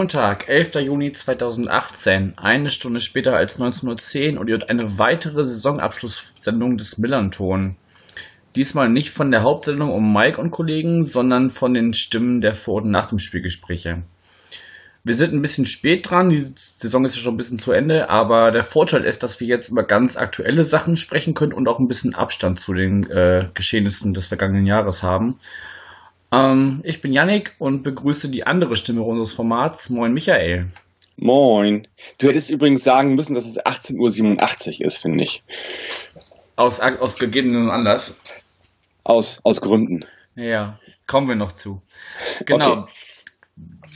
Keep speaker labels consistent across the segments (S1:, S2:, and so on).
S1: Montag, 11. Juni 2018, eine Stunde später als 19.10 Uhr und ihr hört eine weitere Saisonabschlusssendung des Millanton. Diesmal nicht von der Hauptsendung um Mike und Kollegen, sondern von den Stimmen der Vor- und Nach dem Spielgespräche. Wir sind ein bisschen spät dran, die Saison ist ja schon ein bisschen zu Ende, aber der Vorteil ist, dass wir jetzt über ganz aktuelle Sachen sprechen können und auch ein bisschen Abstand zu den äh, Geschehnissen des vergangenen Jahres haben. Ähm, ich bin Yannick und begrüße die andere Stimme unseres Formats. Moin Michael.
S2: Moin. Du hättest übrigens sagen müssen, dass es 18.87 Uhr ist, finde ich.
S1: Aus, aus gegebenen Anlass.
S2: Aus, aus Gründen.
S1: Ja, kommen wir noch zu. Genau. Okay.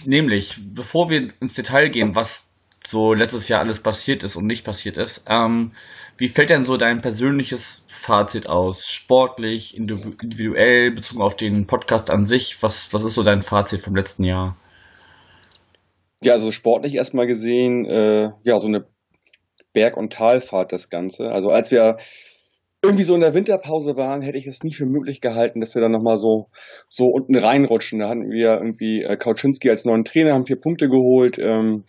S1: Nämlich, bevor wir ins Detail gehen, was so letztes Jahr alles passiert ist und nicht passiert ist, ähm, wie fällt denn so dein persönliches Fazit aus? Sportlich, individuell, bezogen auf den Podcast an sich? Was, was ist so dein Fazit vom letzten Jahr?
S2: Ja, also sportlich erstmal gesehen, äh, ja, so eine Berg- und Talfahrt das Ganze. Also als wir irgendwie so in der Winterpause waren, hätte ich es nie für möglich gehalten, dass wir dann nochmal so, so unten reinrutschen. Da hatten wir irgendwie äh, Kauczynski als neuen Trainer, haben vier Punkte geholt ähm,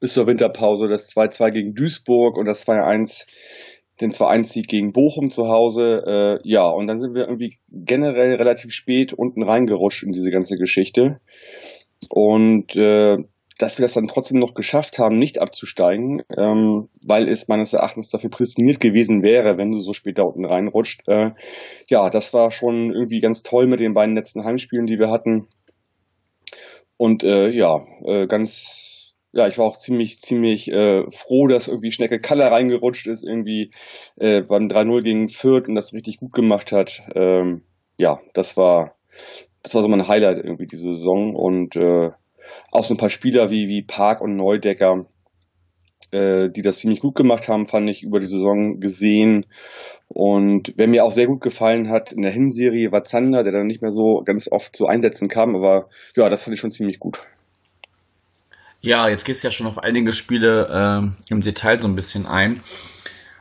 S2: bis zur Winterpause. Das 2-2 gegen Duisburg und das 2-1, den 2-1-Sieg gegen Bochum zu Hause. Äh, ja, und dann sind wir irgendwie generell relativ spät unten reingerutscht in diese ganze Geschichte. Und äh, dass wir das dann trotzdem noch geschafft haben, nicht abzusteigen, ähm, weil es meines Erachtens dafür prädestiniert gewesen wäre, wenn du so spät da unten reinrutscht. Äh, ja, das war schon irgendwie ganz toll mit den beiden letzten Heimspielen, die wir hatten. Und äh, ja, äh, ganz, ja, ich war auch ziemlich, ziemlich äh, froh, dass irgendwie Schnecke Kaller reingerutscht ist, irgendwie äh, beim 3-0 gegen Fürth und das richtig gut gemacht hat. Ähm, ja, das war, das war so mein Highlight irgendwie diese Saison und äh, auch so ein paar Spieler wie, wie Park und Neudecker, äh, die das ziemlich gut gemacht haben, fand ich über die Saison gesehen. Und wer mir auch sehr gut gefallen hat in der Hinserie war Zander, der dann nicht mehr so ganz oft zu Einsätzen kam, aber ja, das fand ich schon ziemlich gut.
S1: Ja, jetzt gehst du ja schon auf einige Spiele äh, im Detail so ein bisschen ein.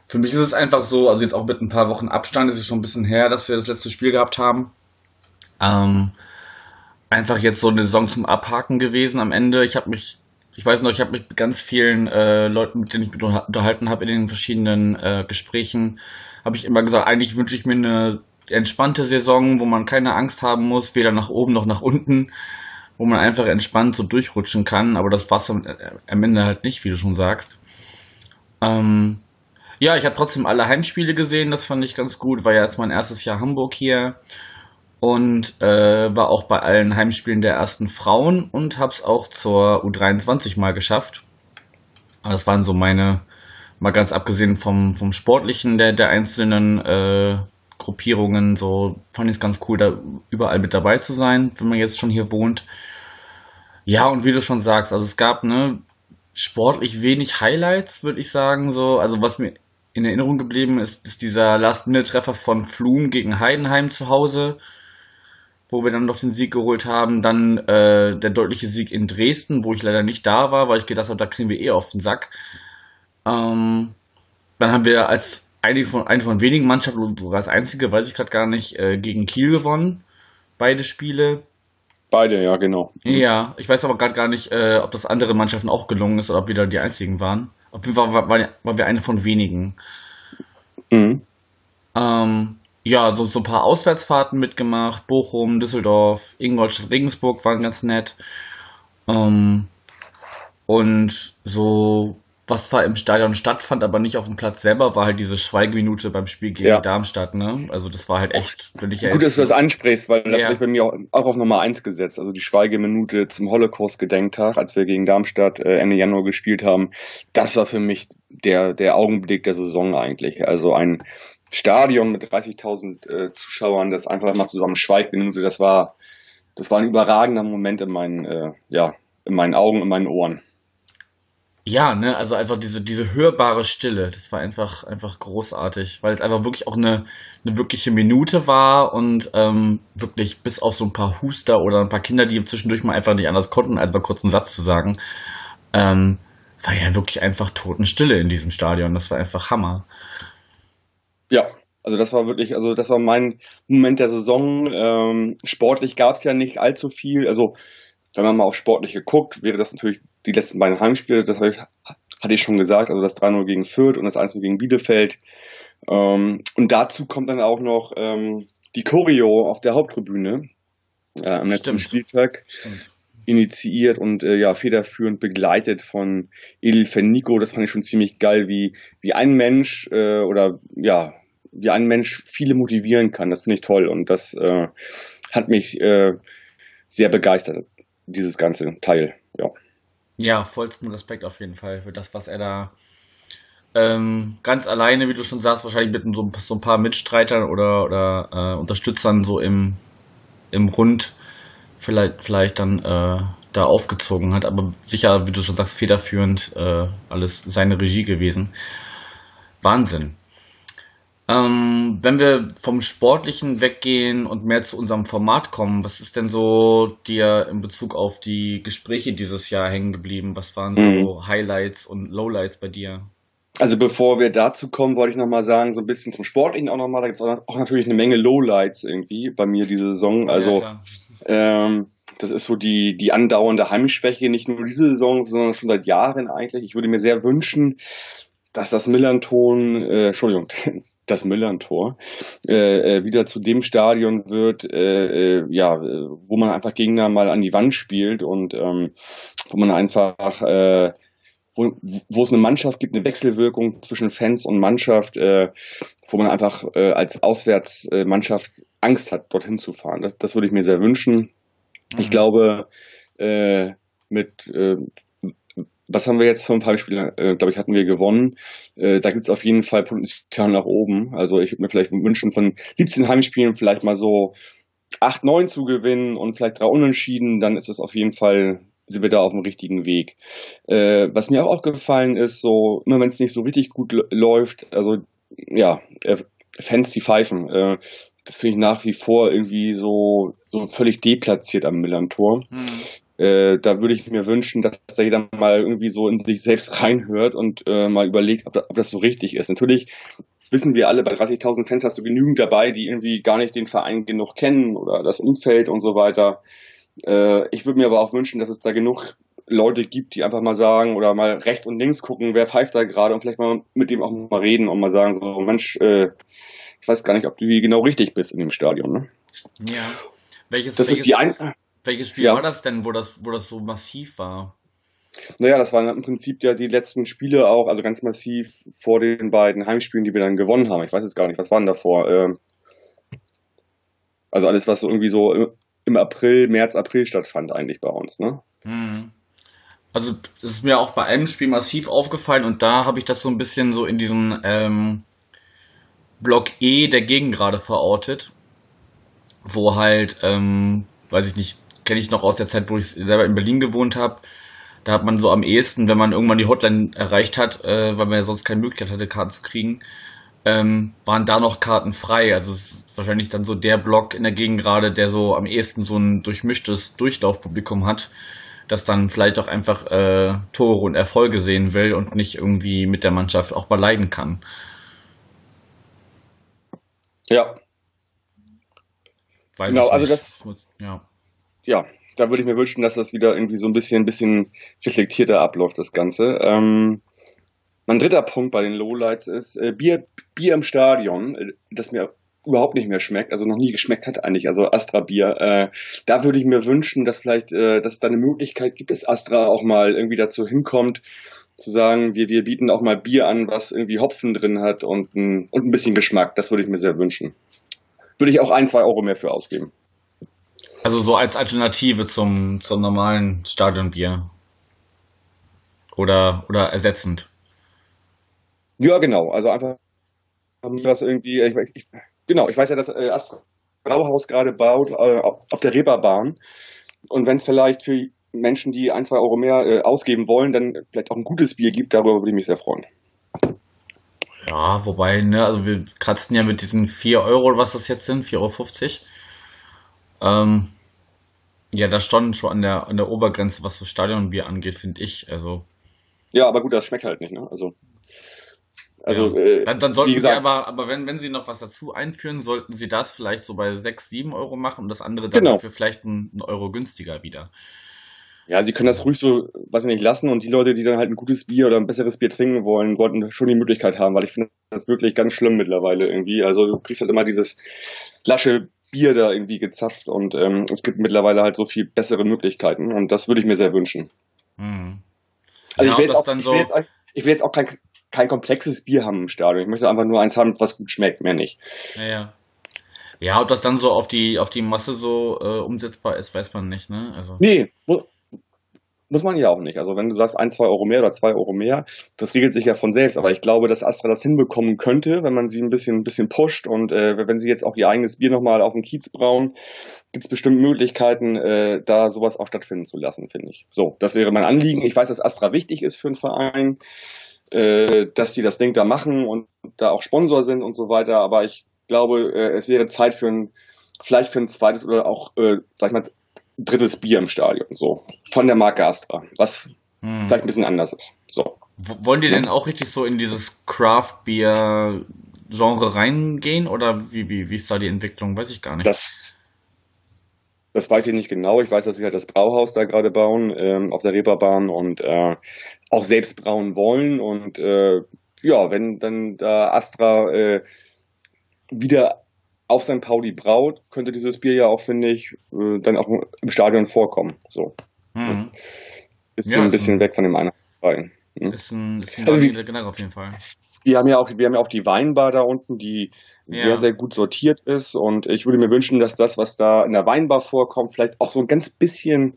S1: Für mich ist es einfach so, also jetzt auch mit ein paar Wochen Abstand, ist es schon ein bisschen her, dass wir das letzte Spiel gehabt haben. Ähm, einfach jetzt so eine Saison zum Abhaken gewesen am Ende. Ich habe mich, ich weiß noch, ich habe mich mit ganz vielen äh, Leuten, mit denen ich mich unterhalten habe in den verschiedenen äh, Gesprächen, habe ich immer gesagt, eigentlich wünsche ich mir eine entspannte Saison, wo man keine Angst haben muss, weder nach oben noch nach unten, wo man einfach entspannt so durchrutschen kann. Aber das war es äh, am Ende halt nicht, wie du schon sagst. Ähm, ja, ich habe trotzdem alle Heimspiele gesehen, das fand ich ganz gut. War ja jetzt mein erstes Jahr Hamburg hier und äh, war auch bei allen Heimspielen der ersten Frauen und habe es auch zur U23 mal geschafft. Das waren so meine, mal ganz abgesehen vom, vom Sportlichen der, der einzelnen äh, Gruppierungen, so fand ich es ganz cool, da überall mit dabei zu sein, wenn man jetzt schon hier wohnt. Ja, und wie du schon sagst, also es gab ne, sportlich wenig Highlights, würde ich sagen. So, also was mir in Erinnerung geblieben ist, ist dieser Last-Minute-Treffer von Flum gegen Heidenheim zu Hause wo wir dann noch den Sieg geholt haben. Dann äh, der deutliche Sieg in Dresden, wo ich leider nicht da war, weil ich gedacht habe, da kriegen wir eh auf den Sack. Ähm, dann haben wir als eine von, eine von wenigen Mannschaften, sogar als einzige, weiß ich gerade gar nicht, äh, gegen Kiel gewonnen. Beide Spiele.
S2: Beide, ja, genau.
S1: Ja, ich weiß aber gerade gar nicht, äh, ob das anderen Mannschaften auch gelungen ist oder ob wir da die einzigen waren. Auf jeden Fall waren war, war wir eine von wenigen. Mhm. Ähm, ja, so, so ein paar Auswärtsfahrten mitgemacht. Bochum, Düsseldorf, Ingolstadt, Regensburg waren ganz nett. Ähm, und so, was zwar im Stadion stattfand, aber nicht auf dem Platz selber, war halt diese Schweigeminute beim Spiel gegen ja. Darmstadt, ne? Also das war halt echt,
S2: wenn ich ja Gut, dass du das ansprichst, weil das ja. habe ich bei mir auch, auch, auf Nummer eins gesetzt. Also die Schweigeminute zum Holocaust-Gedenktag, als wir gegen Darmstadt äh, Ende Januar gespielt haben, das war für mich der, der Augenblick der Saison eigentlich. Also ein Stadion mit 30.000 äh, Zuschauern, das einfach mal zusammen schweigt. Das war, das war ein überragender Moment in meinen, äh, ja, in meinen Augen, in meinen Ohren.
S1: Ja, ne, also einfach diese, diese hörbare Stille, das war einfach, einfach großartig, weil es einfach wirklich auch eine, eine wirkliche Minute war und ähm, wirklich bis auf so ein paar Huster oder ein paar Kinder, die zwischendurch mal einfach nicht anders konnten, als mal kurz einen Satz zu sagen, ähm, war ja wirklich einfach Totenstille in diesem Stadion. Das war einfach Hammer.
S2: Ja, also das war wirklich, also das war mein Moment der Saison. Ähm, sportlich gab es ja nicht allzu viel. Also wenn man mal auf sportlich geguckt, wäre das natürlich die letzten beiden Heimspiele, das ich, hatte ich schon gesagt, also das 3-0 gegen Fürth und das 1-0 gegen Bielefeld. Ähm, und dazu kommt dann auch noch ähm, die Choreo auf der Haupttribüne äh, am letzten Spieltag. Stimmt initiiert und äh, ja federführend begleitet von Edil Fenico. Das fand ich schon ziemlich geil, wie, wie ein Mensch äh, oder ja, wie ein Mensch viele motivieren kann. Das finde ich toll und das äh, hat mich äh, sehr begeistert, dieses ganze Teil. Ja.
S1: Ja, vollsten Respekt auf jeden Fall für das, was er da ähm, ganz alleine, wie du schon sagst, wahrscheinlich mit so, so ein paar Mitstreitern oder, oder äh, Unterstützern so im, im Rund vielleicht, vielleicht dann äh, da aufgezogen hat, aber sicher, wie du schon sagst, federführend äh, alles seine Regie gewesen. Wahnsinn. Ähm, wenn wir vom Sportlichen weggehen und mehr zu unserem Format kommen, was ist denn so dir in Bezug auf die Gespräche dieses Jahr hängen geblieben? Was waren so mhm. Highlights und Lowlights bei dir?
S2: Also bevor wir dazu kommen, wollte ich nochmal sagen, so ein bisschen zum Sportlichen auch nochmal, da gibt es auch natürlich eine Menge Lowlights irgendwie bei mir diese Saison. Also ja, ähm, das ist so die, die andauernde Heimschwäche, nicht nur diese Saison, sondern schon seit Jahren eigentlich. Ich würde mir sehr wünschen, dass das Millanton, äh, Entschuldigung, das Millern-Tor, äh, äh, wieder zu dem Stadion wird, äh, äh, ja, wo man einfach Gegner mal an die Wand spielt und ähm, wo man einfach äh, wo, wo es eine Mannschaft gibt, eine Wechselwirkung zwischen Fans und Mannschaft, äh, wo man einfach äh, als Auswärtsmannschaft Angst hat, dorthin zu fahren. Das, das würde ich mir sehr wünschen. Mhm. Ich glaube, äh, mit äh, was haben wir jetzt für ein paar äh, glaube ich, hatten wir gewonnen. Äh, da gibt es auf jeden Fall Potenzial nach oben. Also ich würde mir vielleicht wünschen, von 17 Heimspielen vielleicht mal so 8, 9 zu gewinnen und vielleicht drei Unentschieden, dann ist es auf jeden Fall sind wir da auf dem richtigen Weg. Äh, was mir auch aufgefallen ist, so immer wenn es nicht so richtig gut läuft, also ja, äh, Fans die pfeifen. Äh, das finde ich nach wie vor irgendwie so, so völlig deplatziert am Millantor. Hm. Äh, da würde ich mir wünschen, dass da jeder mal irgendwie so in sich selbst reinhört und äh, mal überlegt, ob, da, ob das so richtig ist. Natürlich wissen wir alle, bei 30.000 Fans hast du genügend dabei, die irgendwie gar nicht den Verein genug kennen oder das Umfeld und so weiter. Äh, ich würde mir aber auch wünschen, dass es da genug Leute gibt, die einfach mal sagen oder mal rechts und links gucken, wer pfeift da gerade und vielleicht mal mit dem auch mal reden und mal sagen, so Mensch, äh, ich weiß gar nicht, ob du hier genau richtig bist in dem Stadion. Ne?
S1: Ja. Welches,
S2: das
S1: welches,
S2: ist die ein
S1: welches Spiel ja. war das denn, wo das, wo das so massiv war?
S2: Naja, das waren im Prinzip ja die letzten Spiele auch, also ganz massiv vor den beiden Heimspielen, die wir dann gewonnen haben. Ich weiß jetzt gar nicht, was waren davor? Ähm, also alles, was so irgendwie so im April, März, April stattfand eigentlich bei uns, ne? Hm.
S1: Also das ist mir auch bei einem Spiel massiv aufgefallen und da habe ich das so ein bisschen so in diesem ähm, Block E der Gegend gerade verortet, wo halt, ähm, weiß ich nicht, kenne ich noch aus der Zeit, wo ich selber in Berlin gewohnt habe. Da hat man so am ehesten, wenn man irgendwann die Hotline erreicht hat, äh, weil man ja sonst keine Möglichkeit hatte, Karten zu kriegen, ähm, waren da noch Karten frei. Also es ist wahrscheinlich dann so der Block in der Gegend gerade, der so am ehesten so ein durchmischtes Durchlaufpublikum hat, das dann vielleicht auch einfach äh, Tore und Erfolge sehen will und nicht irgendwie mit der Mannschaft auch mal leiden kann.
S2: Ja. Weiß genau, also das. Muss, ja. Ja, da würde ich mir wünschen, dass das wieder irgendwie so ein bisschen, ein bisschen reflektierter abläuft, das Ganze. Ähm, mein dritter Punkt bei den Lowlights ist äh, Bier, Bier im Stadion, äh, das mir überhaupt nicht mehr schmeckt, also noch nie geschmeckt hat eigentlich, also Astra Bier. Äh, da würde ich mir wünschen, dass vielleicht, äh, dass es da eine Möglichkeit gibt, dass Astra auch mal irgendwie dazu hinkommt, zu sagen, wir, wir bieten auch mal Bier an, was irgendwie Hopfen drin hat und ein, und ein bisschen Geschmack. Das würde ich mir sehr wünschen. Würde ich auch ein, zwei Euro mehr für ausgeben.
S1: Also so als Alternative zum, zum normalen Stadionbier. Oder, oder ersetzend.
S2: Ja, genau. Also einfach was irgendwie, ich, ich, genau, ich weiß ja, dass äh, Astra Brauhaus gerade baut äh, auf der Reeperbahn. Und wenn es vielleicht für Menschen, die ein, zwei Euro mehr äh, ausgeben wollen, dann vielleicht auch ein gutes Bier gibt, darüber würde ich mich sehr freuen.
S1: Ja, wobei, ne, also wir kratzen ja mit diesen 4 Euro, was das jetzt sind, 4,50 Euro. Ähm, Ja, da standen schon an der, an der Obergrenze, was das Stadionbier angeht, finde ich. Also.
S2: Ja, aber gut, das schmeckt halt nicht, ne? Also.
S1: Also, ja. äh, dann, dann sollten gesagt, Sie aber, aber wenn, wenn Sie noch was dazu einführen, sollten Sie das vielleicht so bei 6, 7 Euro machen und das andere dann genau. für vielleicht einen, einen Euro günstiger wieder.
S2: Ja, sie können das ruhig so, weiß ich nicht, lassen und die Leute, die dann halt ein gutes Bier oder ein besseres Bier trinken wollen, sollten schon die Möglichkeit haben, weil ich finde das wirklich ganz schlimm mittlerweile irgendwie. Also du kriegst halt immer dieses lasche Bier da irgendwie gezapft und ähm, es gibt mittlerweile halt so viel bessere Möglichkeiten und das würde ich mir sehr wünschen. Mhm. Also ja, ich, will jetzt auch, ich, will jetzt, ich will jetzt auch kein, kein komplexes Bier haben im Stadion. Ich möchte einfach nur eins haben, was gut schmeckt, mehr nicht.
S1: Ja, ja. Ja, ob das dann so auf die, auf die Masse so äh, umsetzbar ist, weiß man nicht, ne?
S2: Also. Nee, muss man ja auch nicht. Also wenn du sagst ein, zwei Euro mehr oder zwei Euro mehr, das regelt sich ja von selbst. Aber ich glaube, dass Astra das hinbekommen könnte, wenn man sie ein bisschen, ein bisschen pusht und äh, wenn sie jetzt auch ihr eigenes Bier nochmal auf dem Kiez brauen, gibt es bestimmt Möglichkeiten, äh, da sowas auch stattfinden zu lassen, finde ich. So, das wäre mein Anliegen. Ich weiß, dass Astra wichtig ist für einen Verein, äh, dass die das Ding da machen und da auch Sponsor sind und so weiter. Aber ich glaube, äh, es wäre Zeit für ein vielleicht für ein zweites oder auch, äh, sag ich mal, drittes Bier im Stadion, so. Von der Marke Astra, was hm. vielleicht ein bisschen anders ist. So.
S1: Wollen die denn auch richtig so in dieses Craft-Bier-Genre reingehen oder wie, wie, wie ist da die Entwicklung? Weiß ich gar nicht.
S2: Das, das weiß ich nicht genau. Ich weiß, dass sie halt das Brauhaus da gerade bauen ähm, auf der Reeperbahn und äh, auch selbst brauen wollen. Und äh, ja, wenn dann da Astra äh, wieder auf St. Pauli braut, könnte dieses Bier ja auch, finde ich, äh, dann auch im Stadion vorkommen. So. Mhm. Ist ja, ein bisschen ein, weg von dem Einheitsverein.
S1: Mhm. Ist ein, ist ein also wie, generell auf jeden Fall.
S2: Wir haben ja auch, wir haben ja auch die Weinbar da unten, die ja. sehr, sehr gut sortiert ist. Und ich würde mir wünschen, dass das, was da in der Weinbar vorkommt, vielleicht auch so ein ganz bisschen,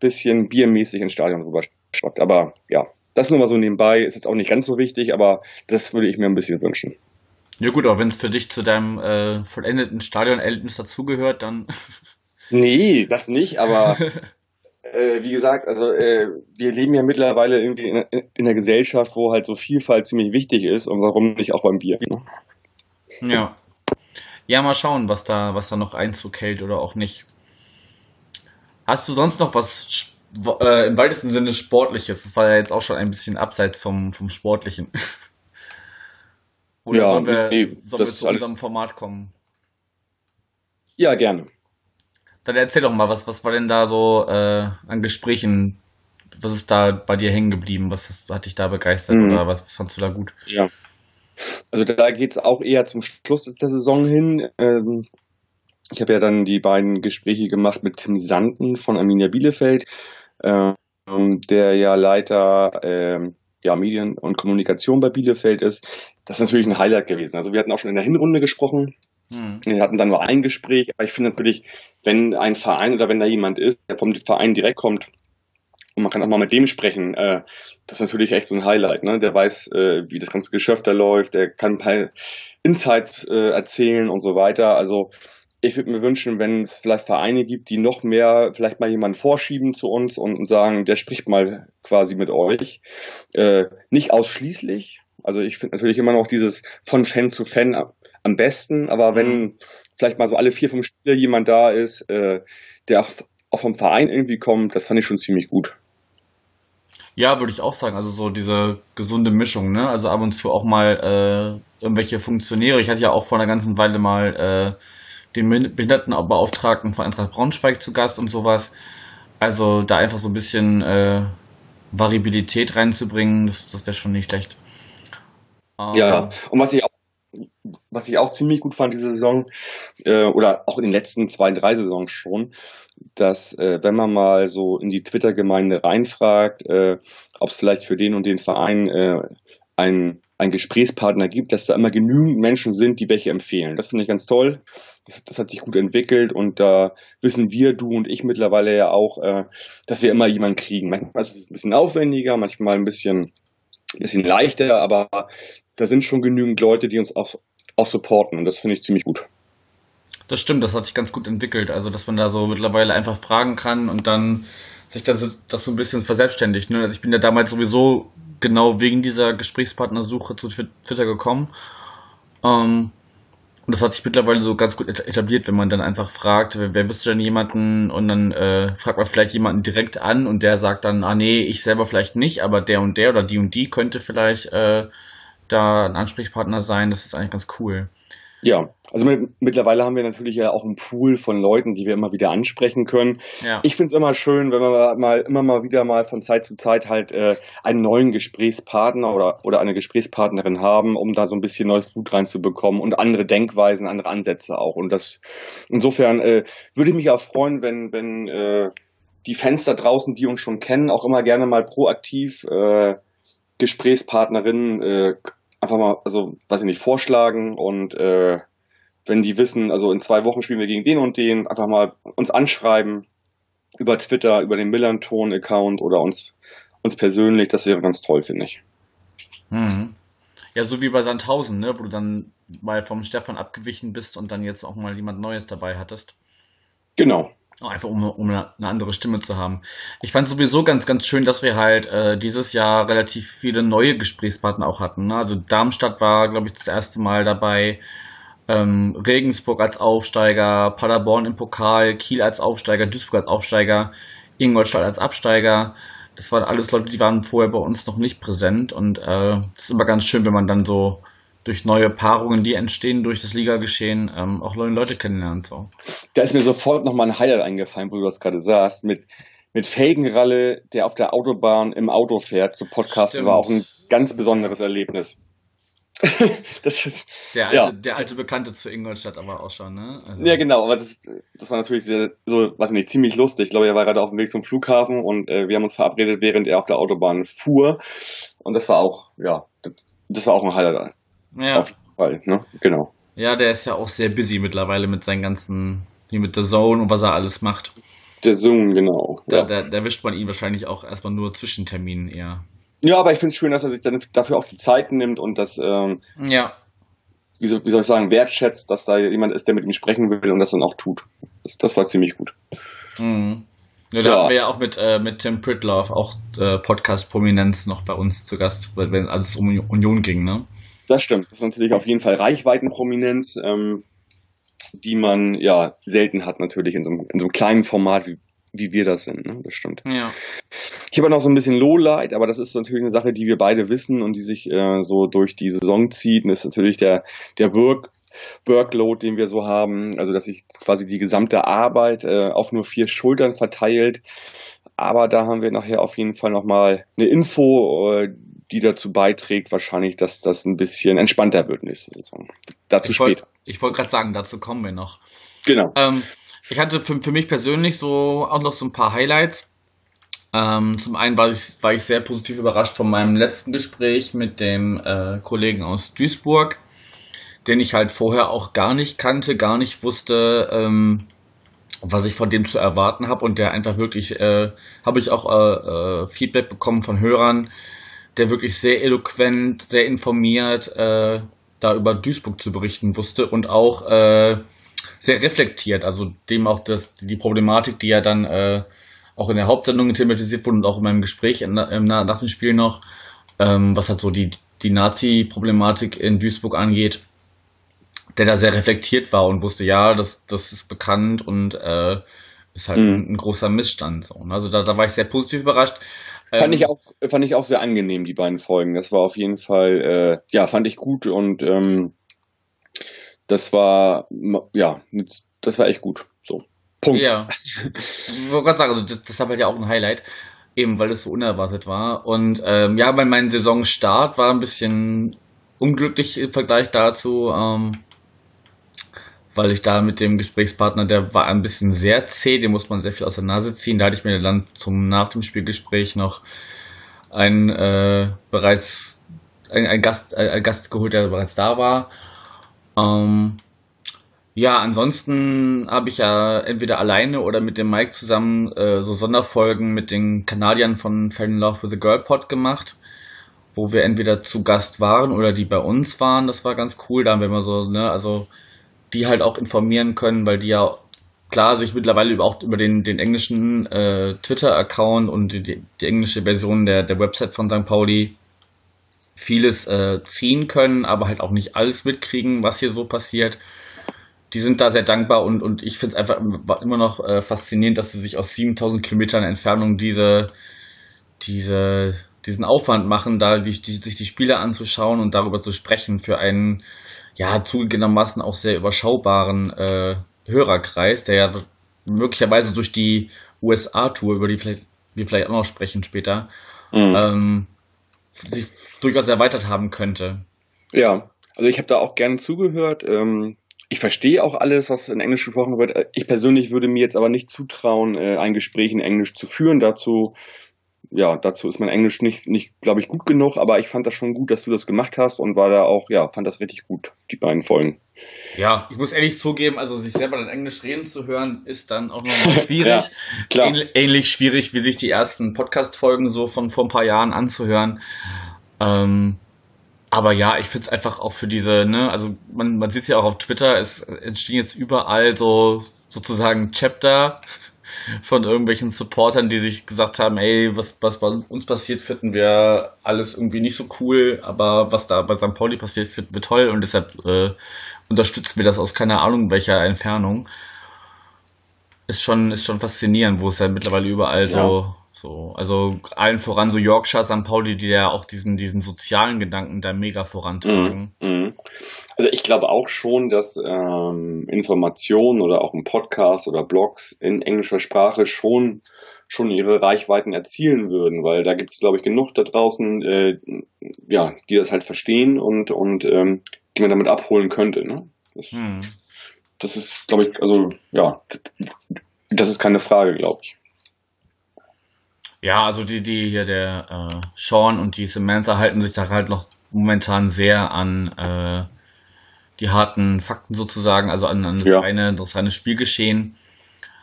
S2: bisschen biermäßig ins Stadion rüber schreibt. Aber ja, das nur mal so nebenbei, ist jetzt auch nicht ganz so wichtig, aber das würde ich mir ein bisschen wünschen.
S1: Ja gut, aber wenn es für dich zu deinem äh, vollendeten Stadion-Erlebnis dazugehört, dann...
S2: Nee, das nicht, aber äh, wie gesagt, also äh, wir leben ja mittlerweile irgendwie in, in, einer Gesellschaft, wo halt so Vielfalt ziemlich wichtig ist und warum nicht auch beim Bier. Ne?
S1: Ja. Ja, mal schauen, was da, was da noch Einzug hält oder auch nicht. Hast du sonst noch was äh, im weitesten Sinne Sportliches? Das war ja jetzt auch schon ein bisschen abseits vom, vom Sportlichen. Oder ja, sollen wir, nee, sollen wir zu unserem Format kommen?
S2: Ja, gerne.
S1: Dann erzähl doch mal, was, was war denn da so äh, an Gesprächen? Was ist da bei dir hängen geblieben? Was hast, hat dich da begeistert mhm. oder was, was fandst du da gut?
S2: Ja. Also da geht es auch eher zum Schluss der Saison hin. Ähm, ich habe ja dann die beiden Gespräche gemacht mit Tim Sanden von Arminia Bielefeld, ähm, der ja Leiter ähm, ja, Medien und Kommunikation bei Bielefeld ist. Das ist natürlich ein Highlight gewesen. Also wir hatten auch schon in der Hinrunde gesprochen. Mhm. Wir hatten dann nur ein Gespräch, aber ich finde natürlich, wenn ein Verein oder wenn da jemand ist, der vom Verein direkt kommt und man kann auch mal mit dem sprechen, äh, das ist natürlich echt so ein Highlight. Ne? Der weiß, äh, wie das ganze Geschäft da läuft, der kann ein paar Insights äh, erzählen und so weiter. Also ich würde mir wünschen, wenn es vielleicht Vereine gibt, die noch mehr vielleicht mal jemanden vorschieben zu uns und, sagen, der spricht mal quasi mit euch. Äh, nicht ausschließlich. Also ich finde natürlich immer noch dieses von Fan zu Fan am besten, aber wenn mhm. vielleicht mal so alle vier, fünf Spiele jemand da ist, äh, der auch, auch vom Verein irgendwie kommt, das fand ich schon ziemlich gut.
S1: Ja, würde ich auch sagen. Also so diese gesunde Mischung, ne? Also ab und zu auch mal äh, irgendwelche Funktionäre. Ich hatte ja auch vor einer ganzen Weile mal äh, den Behindertenbeauftragten von Eintracht Braunschweig zu Gast und sowas. Also da einfach so ein bisschen äh, Variabilität reinzubringen, das, das wäre schon nicht schlecht.
S2: Ähm, ja, und was ich auch was ich auch ziemlich gut fand diese Saison äh, oder auch in den letzten zwei, drei Saisons schon, dass äh, wenn man mal so in die Twitter-Gemeinde reinfragt, äh, ob es vielleicht für den und den Verein äh, ein einen Gesprächspartner gibt, dass da immer genügend Menschen sind, die welche empfehlen. Das finde ich ganz toll. Das, das, hat sich gut entwickelt und da wissen wir, du und ich mittlerweile ja auch, äh, dass wir immer jemanden kriegen. Manchmal ist es ein bisschen aufwendiger, manchmal ein bisschen, bisschen leichter, aber da sind schon genügend Leute, die uns auch, auch supporten und das finde ich ziemlich gut.
S1: Das stimmt, das hat sich ganz gut entwickelt. Also, dass man da so mittlerweile einfach fragen kann und dann sich das, das so ein bisschen verselbstständigt. Ne? Also ich bin ja damals sowieso genau wegen dieser Gesprächspartnersuche zu Twitter gekommen. Ähm, Und das hat sich mittlerweile so ganz gut etabliert, wenn man dann einfach fragt, wer, wer wüsste denn jemanden und dann äh, fragt man vielleicht jemanden direkt an und der sagt dann, ah nee, ich selber vielleicht nicht, aber der und der oder die und die könnte vielleicht äh, da ein Ansprechpartner sein. Das ist eigentlich ganz cool.
S2: Ja, also mit, mittlerweile haben wir natürlich ja auch einen Pool von Leuten, die wir immer wieder ansprechen können. Ja. Ich finde es immer schön, wenn wir mal immer mal wieder mal von Zeit zu Zeit halt äh, einen neuen Gesprächspartner oder, oder eine Gesprächspartnerin haben, um da so ein bisschen neues Blut reinzubekommen und andere Denkweisen, andere Ansätze auch. Und das insofern äh, würde ich mich auch freuen, wenn, wenn äh, die Fans da draußen, die uns schon kennen, auch immer gerne mal proaktiv äh, Gesprächspartnerinnen äh, einfach mal, also weiß ich nicht, vorschlagen und äh, wenn die wissen, also in zwei Wochen spielen wir gegen den und den, einfach mal uns anschreiben über Twitter, über den Millanton-Account oder uns, uns persönlich, das wäre ganz toll, finde ich.
S1: Mhm. Ja, so wie bei Sandhausen, ne, wo du dann mal vom Stefan abgewichen bist und dann jetzt auch mal jemand Neues dabei hattest.
S2: Genau.
S1: Einfach um, um eine, andere Stimme zu haben. Ich fand sowieso ganz, ganz schön, dass wir halt äh, dieses Jahr relativ viele neue Gesprächspartner auch hatten. Ne? Also Darmstadt war, glaube ich, das erste Mal dabei. Ähm, Regensburg als Aufsteiger, Paderborn im Pokal, Kiel als Aufsteiger, Duisburg als Aufsteiger, Ingolstadt als Absteiger. Das waren alles Leute, die waren vorher bei uns noch nicht präsent und äh, ist immer ganz schön, wenn man dann so durch neue Paarungen, die entstehen durch das Ligageschehen, ähm, auch neue Leute kennenlernt. So.
S2: Da ist mir sofort nochmal ein Highlight eingefallen, wo du das gerade sagst, mit, mit Felgenralle, der auf der Autobahn im Auto fährt, zu podcasten, war auch ein ganz besonderes Erlebnis.
S1: das ist, der, alte, ja. der alte Bekannte zu Ingolstadt aber auch schon, ne?
S2: Also. Ja, genau, aber das, das war natürlich sehr, so, weiß ich nicht, ziemlich lustig. Ich glaube, er war gerade auf dem Weg zum Flughafen und äh, wir haben uns verabredet, während er auf der Autobahn fuhr. Und das war auch, ja, das, das war auch ein Highlight. Ja. Auf jeden Fall, ne? Genau.
S1: Ja, der ist ja auch sehr busy mittlerweile mit seinen ganzen, hier mit der Zone und was er alles macht.
S2: Der Zone, genau.
S1: Da, ja. da, da wischt man ihn wahrscheinlich auch erstmal nur Zwischenterminen eher.
S2: Ja, aber ich finde es schön, dass er sich dann dafür auch die Zeit nimmt und das, ähm,
S1: ja.
S2: wie, soll, wie soll ich sagen, wertschätzt, dass da jemand ist, der mit ihm sprechen will und das dann auch tut. Das, das war ziemlich gut.
S1: Mhm. Ja, da ja. haben wir ja auch mit, äh, mit Tim Pritloff auch äh, Podcast-Prominenz noch bei uns zu Gast, wenn es um Union ging, ne?
S2: Das stimmt. Das ist natürlich auf jeden Fall Reichweitenprominenz, ähm, die man ja selten hat natürlich in so einem, in so einem kleinen Format wie, wie wir das sind. Ne? Das stimmt.
S1: Ja.
S2: Ich habe noch so ein bisschen Lowlight, aber das ist natürlich eine Sache, die wir beide wissen und die sich äh, so durch die Saison zieht. Und das ist natürlich der, der Work, Workload, den wir so haben. Also, dass sich quasi die gesamte Arbeit äh, auf nur vier Schultern verteilt. Aber da haben wir nachher auf jeden Fall nochmal eine Info, äh, die dazu beiträgt, wahrscheinlich, dass das ein bisschen entspannter wird nächste Saison. Dazu
S1: ich
S2: wollt,
S1: später. Ich wollte gerade sagen, dazu kommen wir noch.
S2: Genau.
S1: Ähm, ich hatte für, für mich persönlich so auch noch so ein paar Highlights. Ähm, zum einen war ich, war ich sehr positiv überrascht von meinem letzten Gespräch mit dem äh, Kollegen aus Duisburg, den ich halt vorher auch gar nicht kannte, gar nicht wusste, ähm, was ich von dem zu erwarten habe und der einfach wirklich, äh, habe ich auch äh, äh, Feedback bekommen von Hörern, der wirklich sehr eloquent, sehr informiert äh, da über Duisburg zu berichten wusste und auch äh, sehr reflektiert, also dem auch das, die Problematik, die ja dann äh, auch in der Hauptsendung thematisiert wurde und auch in meinem Gespräch in, in, nach dem Spiel noch, ähm, was halt so die, die Nazi-Problematik in Duisburg angeht, der da sehr reflektiert war und wusste, ja, das, das ist bekannt und äh, ist halt mhm. ein, ein, großer Missstand. So. Also da, da war ich sehr positiv überrascht.
S2: Fand ich ähm, auch, fand ich auch sehr angenehm, die beiden Folgen. Das war auf jeden Fall, äh, ja, fand ich gut und ähm, das war, ja, das war echt gut. So.
S1: Punkt. Ja. ich wollte gerade sagen, also das, das war halt ja auch ein Highlight, eben weil es so unerwartet war. Und ähm, ja, bei meinem Saisonstart war ein bisschen unglücklich im Vergleich dazu. Ähm, weil ich da mit dem Gesprächspartner, der war ein bisschen sehr zäh, den muss man sehr viel aus der Nase ziehen. Da hatte ich mir dann zum nach dem Spielgespräch noch einen äh, bereits ein, ein Gast ein Gast geholt, der bereits da war. Ähm, ja, ansonsten habe ich ja entweder alleine oder mit dem Mike zusammen äh, so Sonderfolgen mit den Kanadiern von Fell in Love with a Girl Pod gemacht, wo wir entweder zu Gast waren oder die bei uns waren. Das war ganz cool. Da haben wir immer so, ne, also die halt auch informieren können, weil die ja klar sich mittlerweile auch über den, den englischen äh, Twitter-Account und die, die, englische Version der, der Website von St. Pauli vieles äh, ziehen können, aber halt auch nicht alles mitkriegen, was hier so passiert. Die sind da sehr dankbar und, und ich finde es einfach immer noch äh, faszinierend, dass sie sich aus 7000 Kilometern Entfernung diese, diese, diesen Aufwand machen, da die, die, sich die Spiele anzuschauen und darüber zu sprechen für einen, ja, zugegebenermaßen auch sehr überschaubaren äh, Hörerkreis, der ja möglicherweise durch die USA-Tour, über die vielleicht, wir vielleicht auch noch sprechen später, mhm. ähm, sich durchaus erweitert haben könnte.
S2: Ja, also ich habe da auch gerne zugehört. Ähm, ich verstehe auch alles, was in Englisch gesprochen wird. Ich persönlich würde mir jetzt aber nicht zutrauen, äh, ein Gespräch in Englisch zu führen. Dazu ja, dazu ist mein Englisch nicht, nicht glaube ich, gut genug, aber ich fand das schon gut, dass du das gemacht hast und war da auch, ja, fand das richtig gut, die beiden Folgen.
S1: Ja, ich muss ehrlich zugeben, also sich selber in Englisch reden zu hören, ist dann auch nochmal schwierig. ja, Ähnlich, ähnlich, schwierig, wie sich die ersten Podcast-Folgen so von vor ein paar Jahren anzuhören. Ähm, aber ja, ich finde es einfach auch für diese, ne, also man, man sieht es ja auch auf Twitter, es entstehen jetzt überall so sozusagen Chapter von irgendwelchen Supportern, die sich gesagt haben, ey, was, was bei uns passiert, finden wir alles irgendwie nicht so cool, aber was da bei St. Pauli passiert, finden wir toll und deshalb äh, unterstützen wir das aus keiner Ahnung welcher Entfernung. Ist schon, ist schon faszinierend, wo es ja mittlerweile überall ja. so, so, also allen voran so Yorkshire, St. Pauli, die ja auch diesen, diesen sozialen Gedanken da mega vorantragen.
S2: Mm, mm. Also ich glaube auch schon, dass ähm, Informationen oder auch im Podcast oder Blogs in englischer Sprache schon schon ihre Reichweiten erzielen würden, weil da gibt es, glaube ich, genug da draußen, äh, ja, die das halt verstehen und, und ähm, die man damit abholen könnte. Ne? Das, hm. das ist, glaube ich, also ja, das ist keine Frage, glaube ich.
S1: Ja, also die, die hier, der äh, Sean und die Samantha halten sich da halt noch momentan sehr an äh, die harten Fakten sozusagen, also an, an das, ja. reine, das reine Spielgeschehen.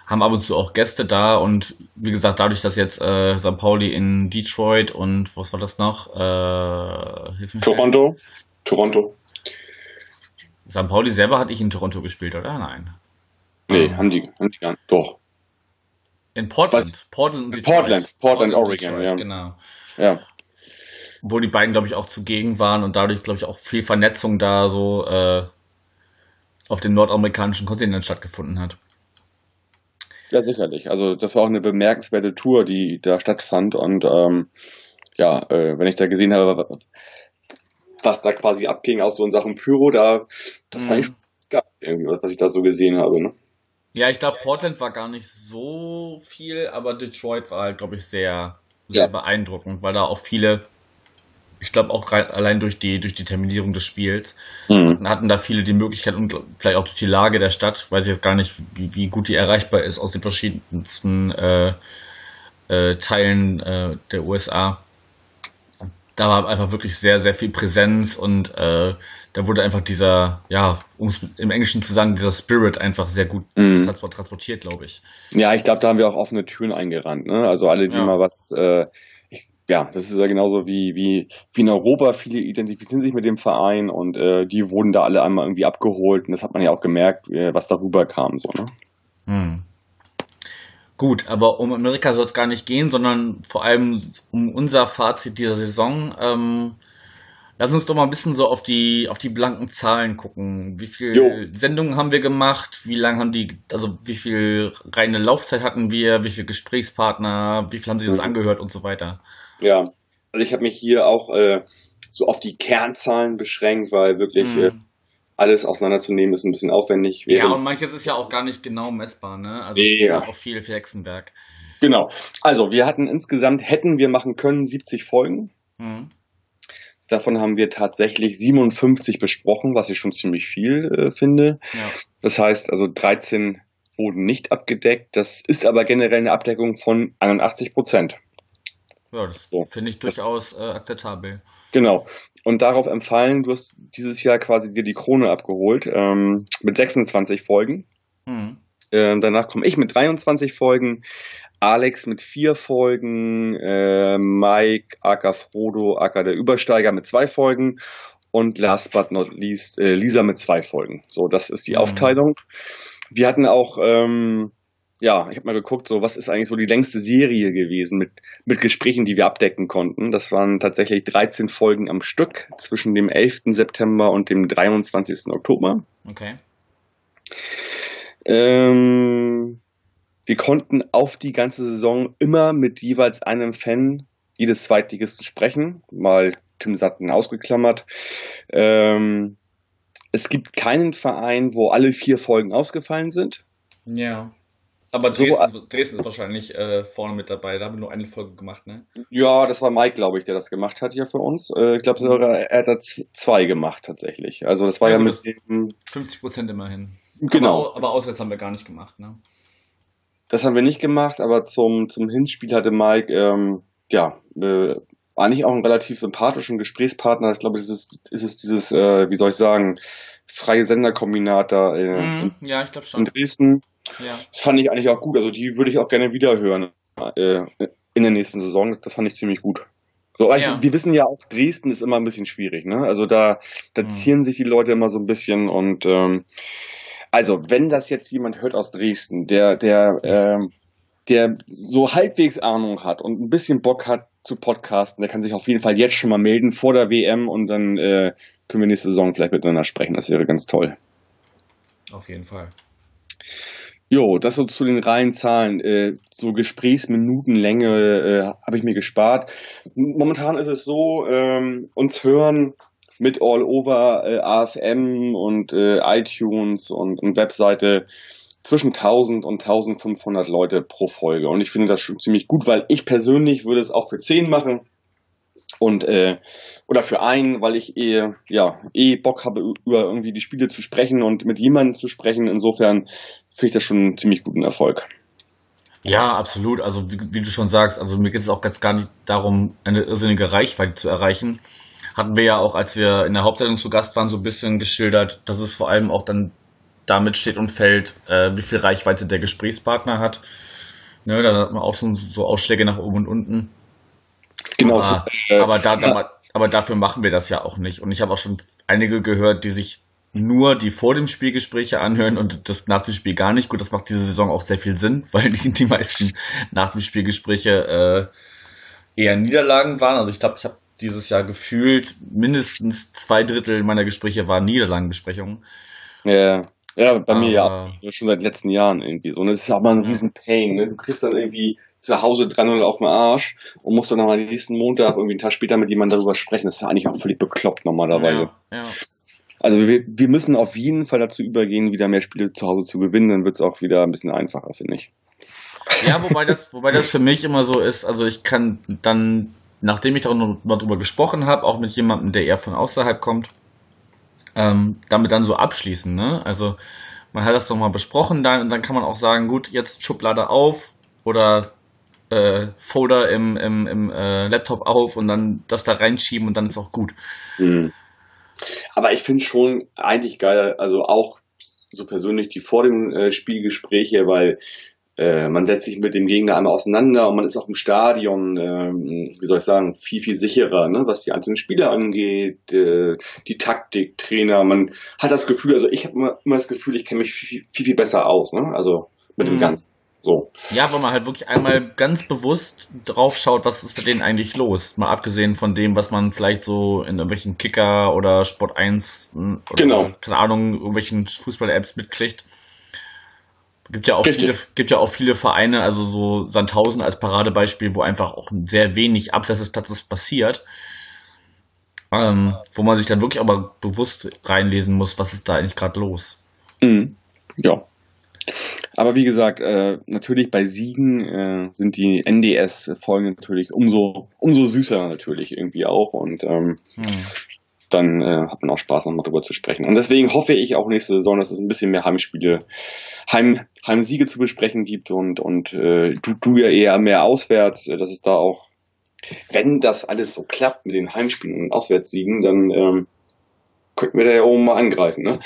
S1: Haben ab und zu auch Gäste da und wie gesagt, dadurch, dass jetzt äh, St. Pauli in Detroit und was war das noch? Äh,
S2: Toronto. Toronto.
S1: St. Pauli selber hatte ich in Toronto gespielt, oder? Nein.
S2: Nee, um, haben die, haben die gar nicht. Doch.
S1: In Portland. Was? Portland,
S2: Detroit. Portland, Portland, Portland Oregon, Detroit, ja.
S1: Genau. Ja wo die beiden, glaube ich, auch zugegen waren und dadurch, glaube ich, auch viel Vernetzung da so äh, auf dem nordamerikanischen Kontinent stattgefunden hat.
S2: Ja, sicherlich. Also das war auch eine bemerkenswerte Tour, die da stattfand. Und ähm, ja, äh, wenn ich da gesehen habe, was da quasi abging, auch so in Sachen Pyro, da das mhm. fand ich schon geil, irgendwie, was ich da so gesehen habe. Ne?
S1: Ja, ich glaube, Portland war gar nicht so viel, aber Detroit war halt, glaube ich, sehr, sehr ja. beeindruckend, weil da auch viele ich glaube auch allein durch die, durch die Terminierung des Spiels mhm. hatten da viele die Möglichkeit und vielleicht auch durch die Lage der Stadt, weiß ich jetzt gar nicht, wie, wie gut die erreichbar ist aus den verschiedensten äh, äh, Teilen äh, der USA. Da war einfach wirklich sehr, sehr viel Präsenz und äh, da wurde einfach dieser, ja, um es im Englischen zu sagen, dieser Spirit einfach sehr gut mhm. transportiert, glaube ich.
S2: Ja, ich glaube, da haben wir auch offene Türen eingerannt. Ne? Also alle, die ja. mal was äh, ja, das ist ja genauso wie, wie, wie in Europa. Viele identifizieren sich mit dem Verein und äh, die wurden da alle einmal irgendwie abgeholt. Und das hat man ja auch gemerkt, äh, was darüber kam. So, ne? Hm.
S1: Gut, aber um Amerika soll es gar nicht gehen, sondern vor allem um unser Fazit dieser Saison. Ähm, lass uns doch mal ein bisschen so auf die, auf die blanken Zahlen gucken. Wie viele Sendungen haben wir gemacht? Wie lange haben die, also wie viel reine Laufzeit hatten wir? Wie viele Gesprächspartner? Wie viel haben sie das mhm. angehört und so weiter?
S2: Ja, also ich habe mich hier auch äh, so auf die Kernzahlen beschränkt, weil wirklich mhm. äh, alles auseinanderzunehmen ist ein bisschen aufwendig.
S1: Ja, und manches ist ja auch gar nicht genau messbar, ne? Also es ja. ist ja auch viel für Hexenwerk.
S2: Genau. Also wir hatten insgesamt, hätten wir machen können, 70 Folgen. Mhm. Davon haben wir tatsächlich 57 besprochen, was ich schon ziemlich viel äh, finde. Ja. Das heißt, also 13 wurden nicht abgedeckt. Das ist aber generell eine Abdeckung von 81 Prozent.
S1: Ja, das so. finde ich durchaus äh, akzeptabel.
S2: Genau. Und darauf empfallen, du hast dieses Jahr quasi dir die Krone abgeholt ähm, mit 26 Folgen. Mhm. Ähm, danach komme ich mit 23 Folgen, Alex mit vier Folgen, äh, Mike, Aka Frodo, Aka der Übersteiger mit zwei Folgen und last but not least äh, Lisa mit zwei Folgen. So, das ist die mhm. Aufteilung. Wir hatten auch ähm, ja, ich habe mal geguckt, so was ist eigentlich so die längste Serie gewesen mit, mit Gesprächen, die wir abdecken konnten. Das waren tatsächlich 13 Folgen am Stück zwischen dem 11. September und dem 23. Oktober.
S1: Okay.
S2: Ähm, wir konnten auf die ganze Saison immer mit jeweils einem Fan jedes Zweitligisten sprechen, mal Tim Satten ausgeklammert. Ähm, es gibt keinen Verein, wo alle vier Folgen ausgefallen sind.
S1: Ja. Aber
S2: So,
S1: Dresden, Dresden ist wahrscheinlich äh, vorne mit dabei. Da haben wir nur eine Folge gemacht, ne?
S2: Ja, das war Mike, glaube ich, der das gemacht hat hier für uns. Äh, ich glaube, er hat da zwei gemacht tatsächlich. Also das war
S1: Ja,
S2: ja, mit dem,
S1: 50 Prozent immerhin.
S2: Genau.
S1: Aber, aber auswärts haben wir gar nicht gemacht, ne?
S2: Das haben wir nicht gemacht, aber zum, zum Hinspiel hatte Mike, ähm, ja, äh, eigentlich auch einen relativ sympathischen Gesprächspartner. Ich glaube, es ist, es ist dieses, äh, wie soll ich sagen, freie Senderkombinat da äh,
S1: Mhm, ja, ich glaube
S2: in
S1: schon.
S2: Dresden.
S1: Ja.
S2: Das fand ich eigentlich auch gut. Also die würde ich auch gerne wieder hören äh, in der nächsten Saison. Das fand ich ziemlich gut. So, also
S1: Ja.
S2: Wir wissen ja auch, Dresden ist immer ein bisschen schwierig. Ne? Also da, da
S1: Mhm.
S2: zieren sich die Leute immer so ein bisschen. Und ähm, also wenn das jetzt jemand hört aus Dresden, der, der, ähm, der so halbwegs Ahnung hat und ein bisschen Bock hat zu podcasten, der kann sich auf jeden Fall jetzt schon mal melden vor der WM und dann äh, können wir nächste Saison vielleicht miteinander sprechen. Das wäre ganz toll.
S1: Auf jeden Fall.
S2: Jo, das so zu den reinen Zahlen. Äh, so Gesprächsminutenlänge äh, habe ich mir gespart. Momentan ist es so, ähm, uns hören mit All Over äh, AFM und äh, iTunes und, und Webseite zwischen 1000 und 1500 Leute pro Folge. Und ich finde das schon ziemlich gut, weil ich persönlich würde es auch für 10 machen und äh, oder für einen, weil ich eh ja eh Bock habe über irgendwie die Spiele zu sprechen und mit jemandem zu sprechen. Insofern finde ich das schon einen ziemlich guten Erfolg.
S1: Ja, absolut. Also wie, wie du schon sagst, also mir geht es auch ganz gar nicht darum, eine irrsinnige Reichweite zu erreichen. Hatten wir ja auch, als wir in der Hauptsendung zu Gast waren, so ein bisschen geschildert, dass es vor allem auch dann damit steht und fällt, äh, wie viel Reichweite der Gesprächspartner hat. Ne, da hat man auch schon so Ausschläge nach oben und unten.
S2: Genau.
S1: Aber,
S2: so, äh,
S1: aber, da, aber, aber dafür machen wir das ja auch nicht. Und ich habe auch schon einige gehört, die sich nur die vor dem Spiel Gespräche anhören und das nach dem Spiel gar nicht. Gut, das macht diese Saison auch sehr viel Sinn, weil die, die meisten nach dem Spiel Gespräche äh, eher Niederlagen waren. Also ich glaube, ich habe dieses Jahr gefühlt mindestens zwei Drittel meiner Gespräche waren Niederlagenbesprechungen.
S2: ja, ja, bei mir ja schon seit letzten Jahren irgendwie so. Und das ist auch mal ein
S1: Ja.
S2: riesen Pain. Ne? Du kriegst dann irgendwie zu Hause 300 auf den Arsch und musst dann nochmal den nächsten Montag, irgendwie einen Tag später mit jemandem darüber sprechen. Das ist ja eigentlich auch völlig bekloppt normalerweise.
S1: Ja, ja.
S2: Also wir, wir müssen auf jeden Fall dazu übergehen, wieder mehr Spiele zu Hause zu gewinnen. Dann wird es auch wieder ein bisschen einfacher, finde ich.
S1: Ja, wobei das, wobei das für mich immer so ist, also ich kann dann, nachdem ich darüber drüber gesprochen habe, auch mit jemandem, der eher von außerhalb kommt, ähm, damit dann so abschließen, ne? Also man hat das doch mal besprochen, dann, und dann kann man auch sagen, gut, jetzt Schublade auf oder äh, Folder im, im, im äh, Laptop auf und dann das da reinschieben und dann ist auch gut.
S2: Mhm. Aber ich finde schon eigentlich geil, also auch so persönlich die vor dem äh, Spielgespräche, weil äh, man setzt sich mit dem Gegner einmal auseinander und man ist auch im Stadion, ähm, wie soll ich sagen, viel, viel sicherer, ne, was die einzelnen Spieler angeht, äh, die Taktik, Trainer. Man hat das Gefühl, also ich habe immer, immer das Gefühl, ich kenne mich viel, viel, viel besser aus, ne? Also mit dem
S1: Mhm.
S2: Ganzen. So.
S1: Ja, weil man halt wirklich einmal ganz bewusst drauf schaut, was ist mit denen eigentlich los. Mal abgesehen von dem, was man vielleicht so in irgendwelchen Kicker oder Sport 1 oder
S2: Genau.
S1: keine Ahnung, irgendwelchen Fußball-Apps mitkriegt. Gibt ja auch
S2: Richtig.
S1: viele, gibt ja auch viele Vereine, also so Sandhausen als Paradebeispiel, wo einfach auch sehr wenig abseits des Platzes passiert. Ähm, wo man sich dann wirklich aber bewusst reinlesen muss, was ist da eigentlich gerade los.
S2: Mhm. Ja. Aber wie gesagt, äh, natürlich bei Siegen äh, sind die NDS-Folgen natürlich umso, umso süßer natürlich irgendwie auch und ähm,
S1: Hm.
S2: Dann äh, hat man auch Spaß, nochmal drüber zu sprechen. Und deswegen hoffe ich auch nächste Saison, dass es ein bisschen mehr Heimspiele, Heim, Heimsiege zu besprechen gibt und, und äh, du, du ja eher mehr auswärts, äh, dass es da auch, wenn das alles so klappt mit den Heimspielen und Auswärtssiegen, dann ähm, könnten wir da ja oben mal angreifen, ne?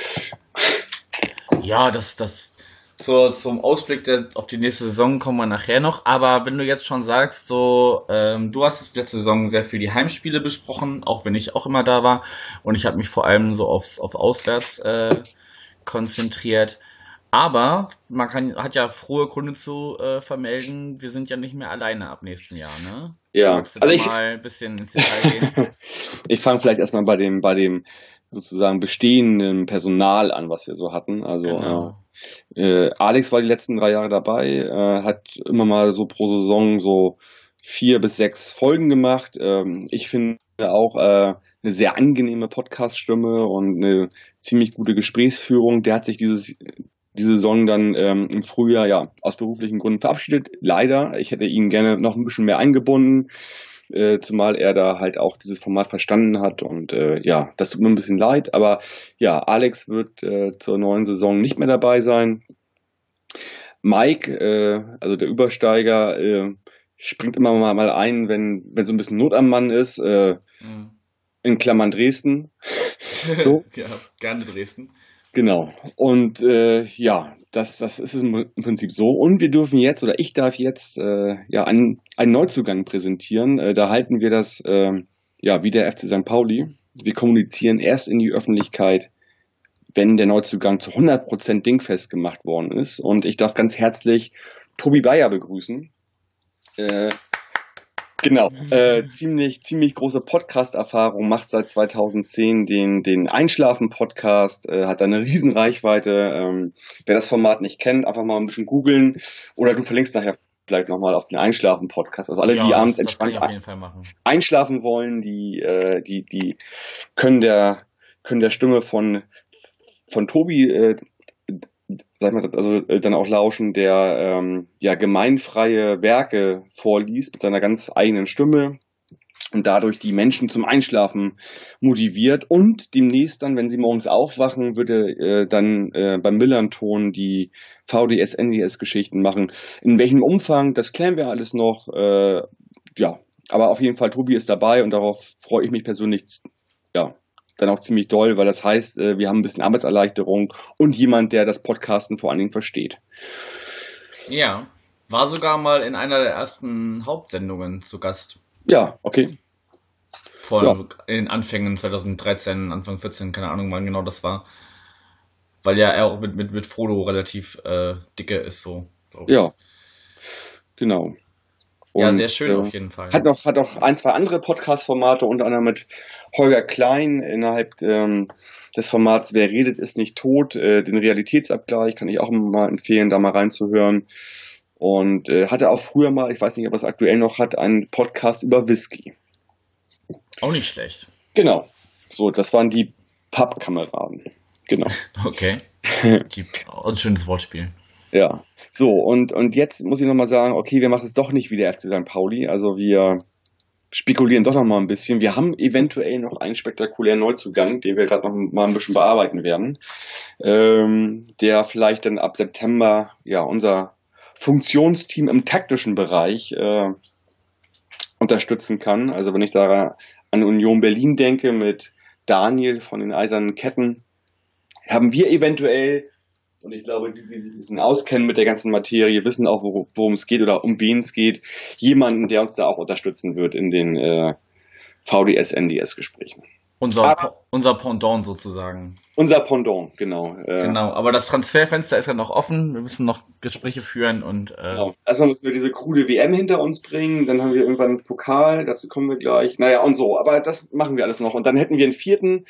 S1: Ja, das, das zur, zum Ausblick der, auf die nächste Saison kommen wir nachher noch. Aber wenn du jetzt schon sagst, so, ähm, du hast jetzt letzte Saison sehr viel die Heimspiele besprochen, auch wenn ich auch immer da war. Und ich habe mich vor allem so aufs, auf Auswärts äh, konzentriert. Aber man kann, hat ja frohe Gründe zu äh, vermelden, wir sind ja nicht mehr alleine ab nächsten Jahr, ne?
S2: Ja,
S1: Magst du
S2: also ich,
S1: mal ein bisschen ins Detail gehen?
S2: ich fange vielleicht erstmal bei dem, bei dem sozusagen bestehenden Personal an, was wir so hatten. Also
S1: Genau.
S2: Äh, Alex war die letzten drei Jahre dabei, äh, hat immer mal so pro Saison so vier bis sechs Folgen gemacht. Ähm, ich finde auch äh, eine sehr angenehme Podcast-Stimme und eine ziemlich gute Gesprächsführung. Der hat sich dieses diese Saison dann ähm, im Frühjahr ja aus beruflichen Gründen verabschiedet. Leider, ich hätte ihn gerne noch ein bisschen mehr eingebunden, äh, zumal er da halt auch dieses Format verstanden hat und äh, ja, das tut mir ein bisschen leid, aber ja, Alex wird äh, zur neuen Saison nicht mehr dabei sein. Mike, äh, also der Übersteiger, äh, springt immer mal, mal ein, wenn, wenn so ein bisschen Not am Mann ist, äh,
S1: Mhm.
S2: in Klammern Dresden. So.
S1: ja, gerne Dresden.
S2: Genau. Und äh, ja, das, das ist im Prinzip so. Und wir dürfen jetzt, oder ich darf jetzt, äh, ja, einen, einen Neuzugang präsentieren. Äh, da halten wir das, äh, ja, wie der FC St. Pauli. Wir kommunizieren erst in die Öffentlichkeit, wenn der Neuzugang zu 100% dingfest gemacht worden ist. Und ich darf ganz herzlich Tobi Bayer begrüßen. Genau, äh, ziemlich, ziemlich große Podcast-Erfahrung, macht seit 2010 den, den Einschlafen-Podcast, äh, hat da eine riesen Reichweite. Ähm, wer das Format nicht kennt, einfach mal ein bisschen googeln oder du verlinkst nachher vielleicht nochmal auf den Einschlafen-Podcast. Also alle,
S1: ja,
S2: die abends
S1: das, kann
S2: entspannt einschlafen wollen, die, äh, die, die können der, können der Stimme von, von Tobi, äh, sag mal, also äh, dann auch lauschen, der ähm, ja gemeinfreie Werke vorliest mit seiner ganz eigenen Stimme und dadurch die Menschen zum Einschlafen motiviert und demnächst dann, wenn sie morgens aufwachen, würde äh, dann äh, beim Millanton die VDS, NDS Geschichten machen. In welchem Umfang, das klären wir alles noch. Äh, ja, aber auf jeden Fall, Tobi ist dabei und darauf freue ich mich persönlich, ja, dann auch ziemlich doll, weil das heißt, äh, wir haben ein bisschen Arbeitserleichterung und jemand, der das Podcasten vor allen Dingen versteht.
S1: Ja, war sogar mal in einer der ersten Hauptsendungen zu Gast.
S2: Ja, okay.
S1: Vor
S2: Ja.
S1: in den Anfängen 2013, Anfang 14, keine Ahnung, wann genau das war. Weil ja er auch mit, mit, mit Frodo relativ äh, dicke ist, so.
S2: Ja, genau.
S1: Ja, sehr schön
S2: äh,
S1: auf jeden Fall.
S2: Hat noch, hat noch ein, zwei andere Podcast-Formate, unter anderem mit Holger Klein innerhalb ähm, des Formats Wer redet, ist nicht tot. Äh, den Realitätsabgleich kann ich auch mal empfehlen, da mal reinzuhören. Und äh, hatte auch früher mal, ich weiß nicht, ob er es aktuell noch hat, einen Podcast über Whisky.
S1: Auch nicht schlecht.
S2: Genau. So, das waren die Pappkameraden. Genau.
S1: Okay. Gibt auch ein schönes Wortspiel.
S2: Ja. So, und, und jetzt muss ich nochmal sagen, okay, wir machen es doch nicht wie der FC St. Pauli. Also wir spekulieren doch nochmal ein bisschen. Wir haben eventuell noch einen spektakulären Neuzugang, den wir gerade noch mal ein bisschen bearbeiten werden, ähm, der vielleicht dann ab September ja unser Funktionsteam im taktischen Bereich äh, unterstützen kann. Also wenn ich da an Union Berlin denke mit Daniel von den Eisernen Ketten, haben wir eventuell und ich glaube, die, die sich ein bisschen auskennen mit der ganzen Materie, wissen auch, wor- worum es geht oder um wen es geht. Jemanden, der uns da auch unterstützen wird in den äh, VDS, NDS-Gesprächen.
S1: Unser,
S2: Aber-
S1: Po- unser Pendant sozusagen.
S2: Unser Pendant, genau. Äh,
S1: Genau, aber das Transferfenster ist ja noch offen. Wir müssen noch Gespräche führen und äh,
S2: Genau. Erstmal müssen wir diese krude WM hinter uns bringen, dann haben wir irgendwann einen Pokal, dazu kommen wir gleich. Naja, und so. Aber das machen wir alles noch. Und dann hätten wir einen vierten.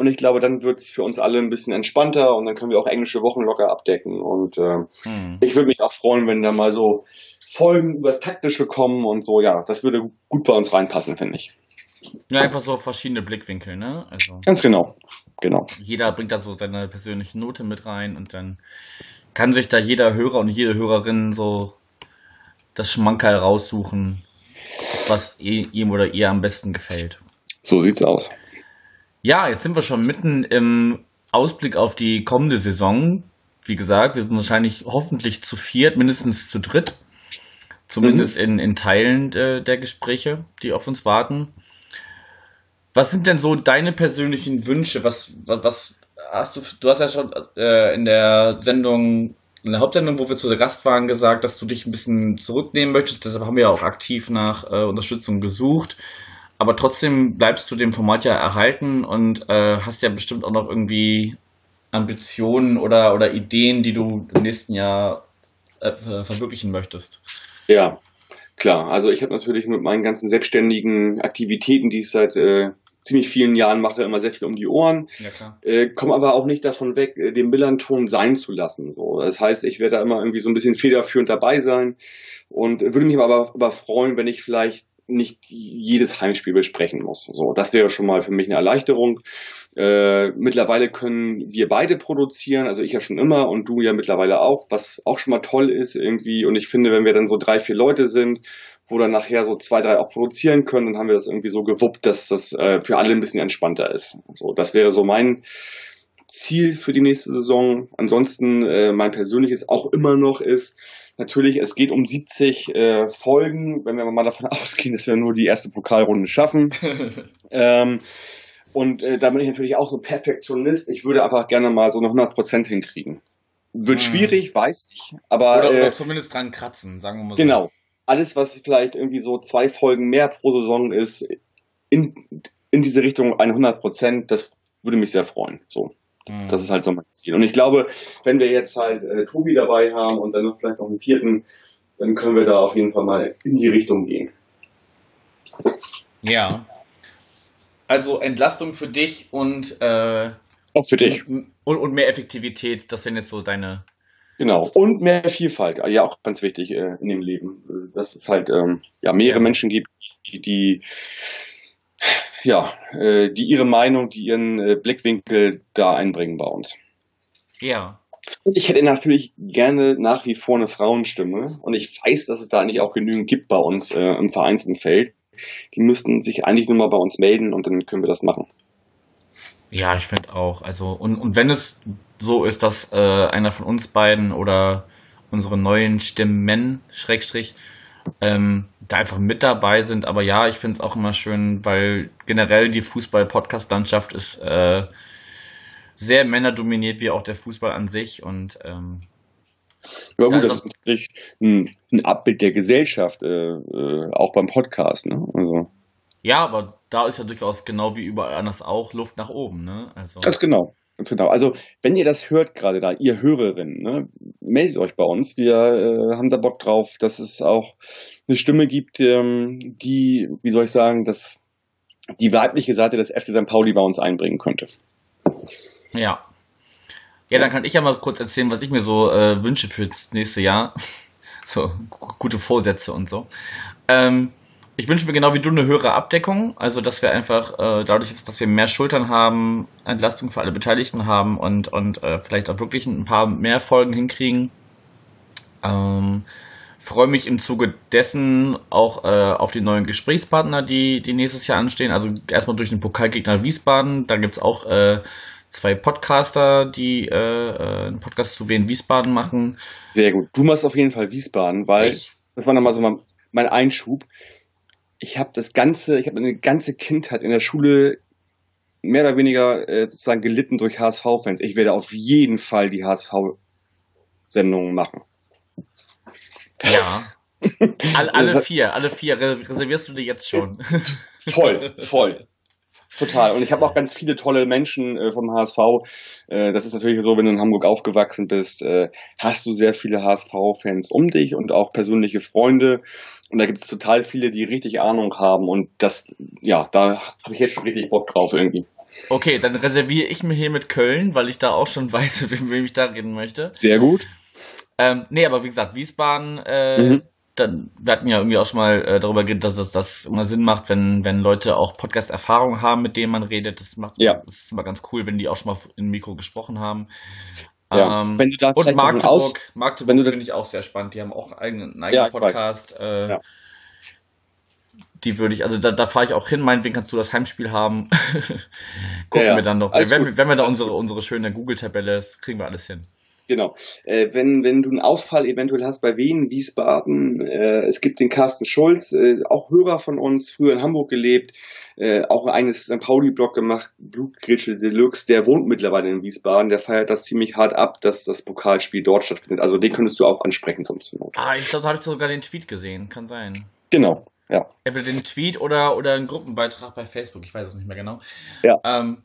S2: Und ich glaube, dann wird es für uns alle ein bisschen entspannter und dann können wir auch englische Wochen locker abdecken. Und äh,
S1: hm.
S2: ich würde mich auch freuen, wenn da mal so Folgen übers Taktische kommen und so. Ja, das würde gut bei uns reinpassen, finde ich.
S1: ja, einfach so verschiedene Blickwinkel, ne? Also
S2: Ganz genau. Genau.
S1: jeder bringt da so seine persönliche Note mit rein und dann kann sich da jeder Hörer und jede Hörerin so das Schmankerl raussuchen, was i- ihm oder ihr am besten gefällt.
S2: So sieht's aus.
S1: Ja, jetzt sind wir schon mitten im Ausblick auf die kommende Saison. Wie gesagt, wir sind wahrscheinlich hoffentlich zu viert, mindestens zu dritt. Zumindest in, in Teilen äh, der Gespräche, die auf uns warten. Was sind denn so deine persönlichen Wünsche? Was, was, was hast du, du hast ja schon äh, in der Sendung, in der Hauptsendung, wo wir zu Gast waren, gesagt, dass du dich ein bisschen zurücknehmen möchtest. Deshalb haben wir auch aktiv nach äh, Unterstützung gesucht. Aber trotzdem bleibst du dem Format ja erhalten und äh, hast ja bestimmt auch noch irgendwie Ambitionen oder, oder Ideen, die du im nächsten Jahr äh, verwirklichen möchtest?
S2: Ja, klar. Also ich habe natürlich mit meinen ganzen selbstständigen Aktivitäten, die ich seit äh, ziemlich vielen Jahren mache, immer sehr viel um die Ohren. Ja. Äh, komme aber auch nicht davon weg, äh, den Millanton sein zu lassen. So. Das heißt, ich werde da immer irgendwie so ein bisschen federführend dabei sein und würde mich aber, aber freuen, wenn ich vielleicht nicht jedes Heimspiel besprechen muss. So, das wäre schon mal für mich eine Erleichterung. Äh, mittlerweile können wir beide produzieren, also ich ja schon immer und du ja mittlerweile auch, was auch schon mal toll ist irgendwie. Und ich finde, wenn wir dann so drei, vier Leute sind wo dann nachher so zwei, drei auch produzieren können, dann haben wir das irgendwie so gewuppt, dass das äh, für alle ein bisschen entspannter ist. So, das wäre so mein Ziel für die nächste Saison. Ansonsten äh, mein persönliches auch immer noch ist, natürlich, es geht um 70 äh, Folgen, wenn wir mal davon ausgehen, dass wir nur die erste Pokalrunde schaffen. ähm, und äh, da bin ich natürlich auch so Perfektionist. Ich würde einfach gerne mal so eine 100% hinkriegen. Wird hm. schwierig, weiß ich. Aber,
S1: oder, oder äh, zumindest dran kratzen, sagen wir mal
S2: so. Genau, alles, was vielleicht irgendwie so zwei Folgen mehr pro Saison ist, in, in diese Richtung 100 Prozent, das würde mich sehr freuen. So. Mhm. Das ist halt so mein Ziel. Und ich glaube, wenn wir jetzt halt äh, Tobi dabei haben und dann noch vielleicht noch einen vierten, dann können wir da auf jeden Fall mal in die Richtung gehen.
S1: Ja. Also Entlastung für dich und äh,
S2: auch für dich.
S1: Und, und mehr Effektivität, das sind jetzt so deine
S2: Genau. Und mehr Vielfalt, ja auch ganz wichtig äh, in dem Leben. Dass es halt ähm, ja mehrere Menschen gibt, die, die ja, äh, die ihre Meinung, die ihren äh, Blickwinkel da einbringen bei uns.
S1: Ja.
S2: Und ich hätte natürlich gerne nach wie vor eine Frauenstimme. Und ich weiß, dass es da eigentlich auch genügend gibt bei uns äh, im Vereinsumfeld. Die müssten sich eigentlich nur mal bei uns melden und dann können wir das machen.
S1: Ja, ich finde auch. Also, und, und wenn es so ist, dass äh, einer von uns beiden oder unsere neuen Stimmen, Schrägstrich, ähm, da einfach mit dabei sind. Aber ja, ich finde es auch immer schön, weil generell die Fußball-Podcast-Landschaft ist äh, sehr männerdominiert, wie auch der Fußball an sich. Und ähm,
S2: ja gut, das ist natürlich ein, ein Abbild der Gesellschaft, äh, äh, auch beim Podcast. Ne? Also.
S1: Ja, aber da ist ja durchaus genau wie überall anders auch Luft nach oben. Ne?
S2: Also. Ganz genau. Ganz genau. Also, wenn ihr das hört gerade da, ihr Hörerinnen, ne, meldet euch bei uns. Wir äh, haben da Bock drauf, dass es auch eine Stimme gibt, ähm, die, wie soll ich sagen, dass die weibliche Seite des FC St. Pauli bei uns einbringen könnte.
S1: Ja. Ja, dann kann ich ja mal kurz erzählen, was ich mir so äh, wünsche für das nächste Jahr. so, gute Vorsätze und so. Ähm, ich wünsche mir genau wie du eine höhere Abdeckung, also dass wir einfach äh, dadurch, dass wir mehr Schultern haben, Entlastung für alle Beteiligten haben und, und äh, vielleicht auch wirklich ein paar mehr Folgen hinkriegen. Ähm, freue mich im Zuge dessen auch äh, auf die neuen Gesprächspartner, die, die nächstes Jahr anstehen. Also erstmal durch den Pokalgegner Wiesbaden. Da gibt es auch äh, zwei Podcaster, die äh, äh, einen Podcast zu Wien Wiesbaden machen.
S2: Sehr gut. Du machst auf jeden Fall Wiesbaden, weil ich, das war nochmal so mein Einschub ich habe das ganze, ich habe eine ganze Kindheit in der Schule mehr oder weniger äh, sozusagen gelitten durch HSV-Fans. Ich werde auf jeden Fall die HSV-Sendungen machen.
S1: Ja. All, alle vier, alle vier reservierst du dir jetzt schon.
S2: voll, voll. Total. Und ich habe auch ganz viele tolle Menschen äh, vom HSV. Äh, das ist natürlich so, wenn du in Hamburg aufgewachsen bist, äh, hast du sehr viele HSV-Fans um dich und auch persönliche Freunde. Und da gibt es total viele, die richtig Ahnung haben. Und das, ja, da habe ich jetzt schon richtig Bock drauf irgendwie.
S1: Okay, dann reserviere ich mir hier mit Köln, weil ich da auch schon weiß, mit wem ich da reden möchte.
S2: Sehr gut.
S1: Ähm, nee, aber wie gesagt, Wiesbaden, äh, mhm dann, wir hatten ja irgendwie auch schon mal äh, darüber geredet, dass das, das immer Sinn macht, wenn, wenn Leute auch Podcast-Erfahrung haben, mit denen man redet. Das macht ja. das ist immer ganz cool, wenn die auch schon mal im Mikro gesprochen haben.
S2: Ja. Ähm, wenn du da
S1: und Magdeburg, Magdeburg finde ich auch sehr spannend. Die haben auch einen, einen eigenen ja, Podcast. Äh, ja. Die würde ich, also da, da fahre ich auch hin, meinetwegen kannst du das Heimspiel haben. Gucken wir dann noch. Wenn, wenn wir da unsere, unsere schöne Google-Tabelle, kriegen wir alles hin.
S2: Genau. Äh, wenn, wenn du einen Ausfall eventuell hast bei Wien, Wiesbaden, äh, es gibt den Carsten Schulz, äh, auch Hörer von uns, früher in Hamburg gelebt, äh, auch ein eigenes St. Pauli-Blog gemacht, Blutgritsche Deluxe, der wohnt mittlerweile in Wiesbaden, der feiert das ziemlich hart ab, dass das Pokalspiel dort stattfindet. Also den könntest du auch ansprechen sonst.
S1: Ah, ich glaube, da habe ich sogar den Tweet gesehen, kann sein.
S2: Genau, ja.
S1: Entweder den Tweet oder, oder einen Gruppenbeitrag bei Facebook, ich weiß es nicht mehr genau.
S2: Ja.
S1: Ähm,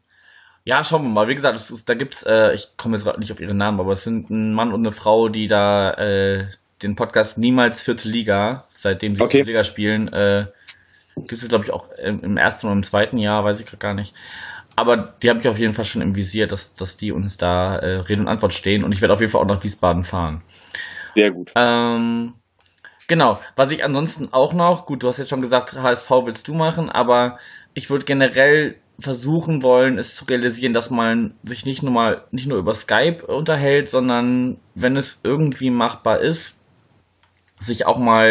S1: Ja, schauen wir mal. Wie gesagt, es ist, da gibt's, äh, ich komme jetzt gerade nicht auf ihre Namen, aber es sind ein Mann und eine Frau, die da äh, den Podcast Niemals Vierte Liga, seitdem sie
S2: Okay.
S1: Vierte Liga spielen, äh, gibt es glaube ich auch im, im ersten oder im zweiten Jahr, weiß ich gerade gar nicht. Aber die habe ich auf jeden Fall schon im Visier, dass, dass die uns da äh, Rede und Antwort stehen und ich werde auf jeden Fall auch nach Wiesbaden fahren.
S2: Sehr gut.
S1: Ähm, genau. Was ich ansonsten auch noch, gut, du hast jetzt schon gesagt, HSV willst du machen, aber ich würde generell versuchen wollen, es zu realisieren, dass man sich nicht nur mal, nicht nur über Skype unterhält, sondern wenn es irgendwie machbar ist, sich auch mal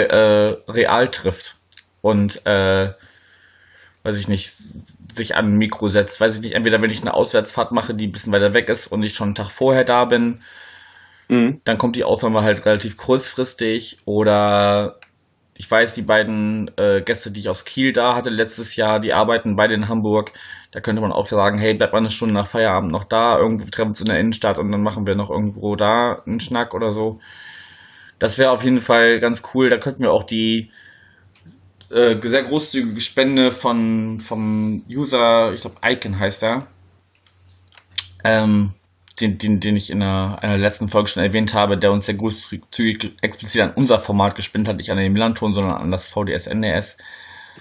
S1: äh, real trifft und äh, weiß ich nicht, sich an ein Mikro setzt, weiß ich nicht, entweder wenn ich eine Auswärtsfahrt mache, die ein bisschen weiter weg ist und ich schon einen Tag vorher da bin,
S2: Mhm.
S1: dann kommt die Aufnahme halt relativ kurzfristig oder ich weiß, die beiden äh, Gäste, die ich aus Kiel da hatte letztes Jahr, die arbeiten beide in Hamburg. Da könnte man auch sagen, hey, bleib mal eine Stunde nach Feierabend noch da, irgendwo treffen wir uns in der Innenstadt und dann machen wir noch irgendwo da einen Schnack oder so. Das wäre auf jeden Fall ganz cool. Da könnten wir auch die äh, sehr großzügige Spende von vom User, ich glaube Icon heißt er, ähm, den, den, den ich in einer, einer letzten Folge schon erwähnt habe, der uns sehr großzügig explizit an unser Format gespendet hat, nicht an den Milan-Ton, sondern an das VDS NDS.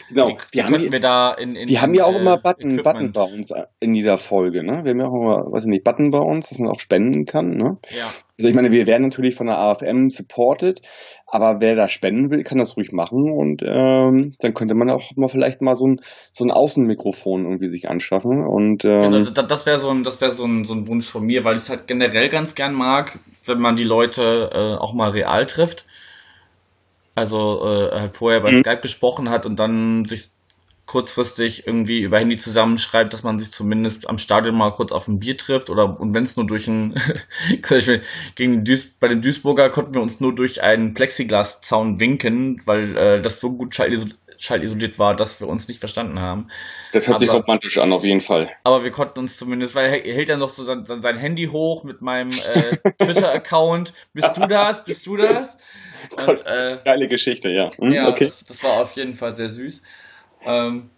S2: Genau. Wir haben,
S1: wir da in, in
S2: wir haben ja auch
S1: äh,
S2: immer Button, Button
S1: Equipment-
S2: bei uns in jeder Folge, ne? Wir haben ja auch immer, weiß ich nicht, Button bei uns, dass man auch spenden kann, ne?
S1: Ja,
S2: Also ich meine, wir werden natürlich von der AFM supported, aber wer da spenden will, kann das ruhig machen und ähm, dann könnte man auch mal vielleicht mal so ein, so ein Außenmikrofon irgendwie sich anschaffen und
S1: Ja,
S2: ähm,
S1: da- das wäre so ein, das wäre so ein, so ein Wunsch von mir, weil ich es halt generell ganz gern mag, wenn man die Leute äh, auch mal real trifft. Also äh, halt vorher bei
S2: Mhm.
S1: Skype gesprochen hat und dann sich kurzfristig irgendwie über Handy zusammenschreibt, dass man sich zumindest am Stadion mal kurz auf ein Bier trifft oder und wenn es nur durch ein zum Beispiel gegen Duis, bei den Duisburger konnten wir uns nur durch einen Plexiglaszaun winken, weil äh, das so gut schallisoliert, war, dass wir uns nicht verstanden haben.
S2: das hört sich
S1: aber-
S2: romantisch an, auf jeden Fall.
S1: Aber wir konnten uns zumindest, weil er hält dann noch so sein, sein Handy hoch mit meinem äh, Twitter-Account. Bist du das? Bist du das? Und äh,
S2: Geile Geschichte, ja. Hm,
S1: ja,
S2: okay.
S1: das, das war auf jeden Fall sehr süß. Ähm,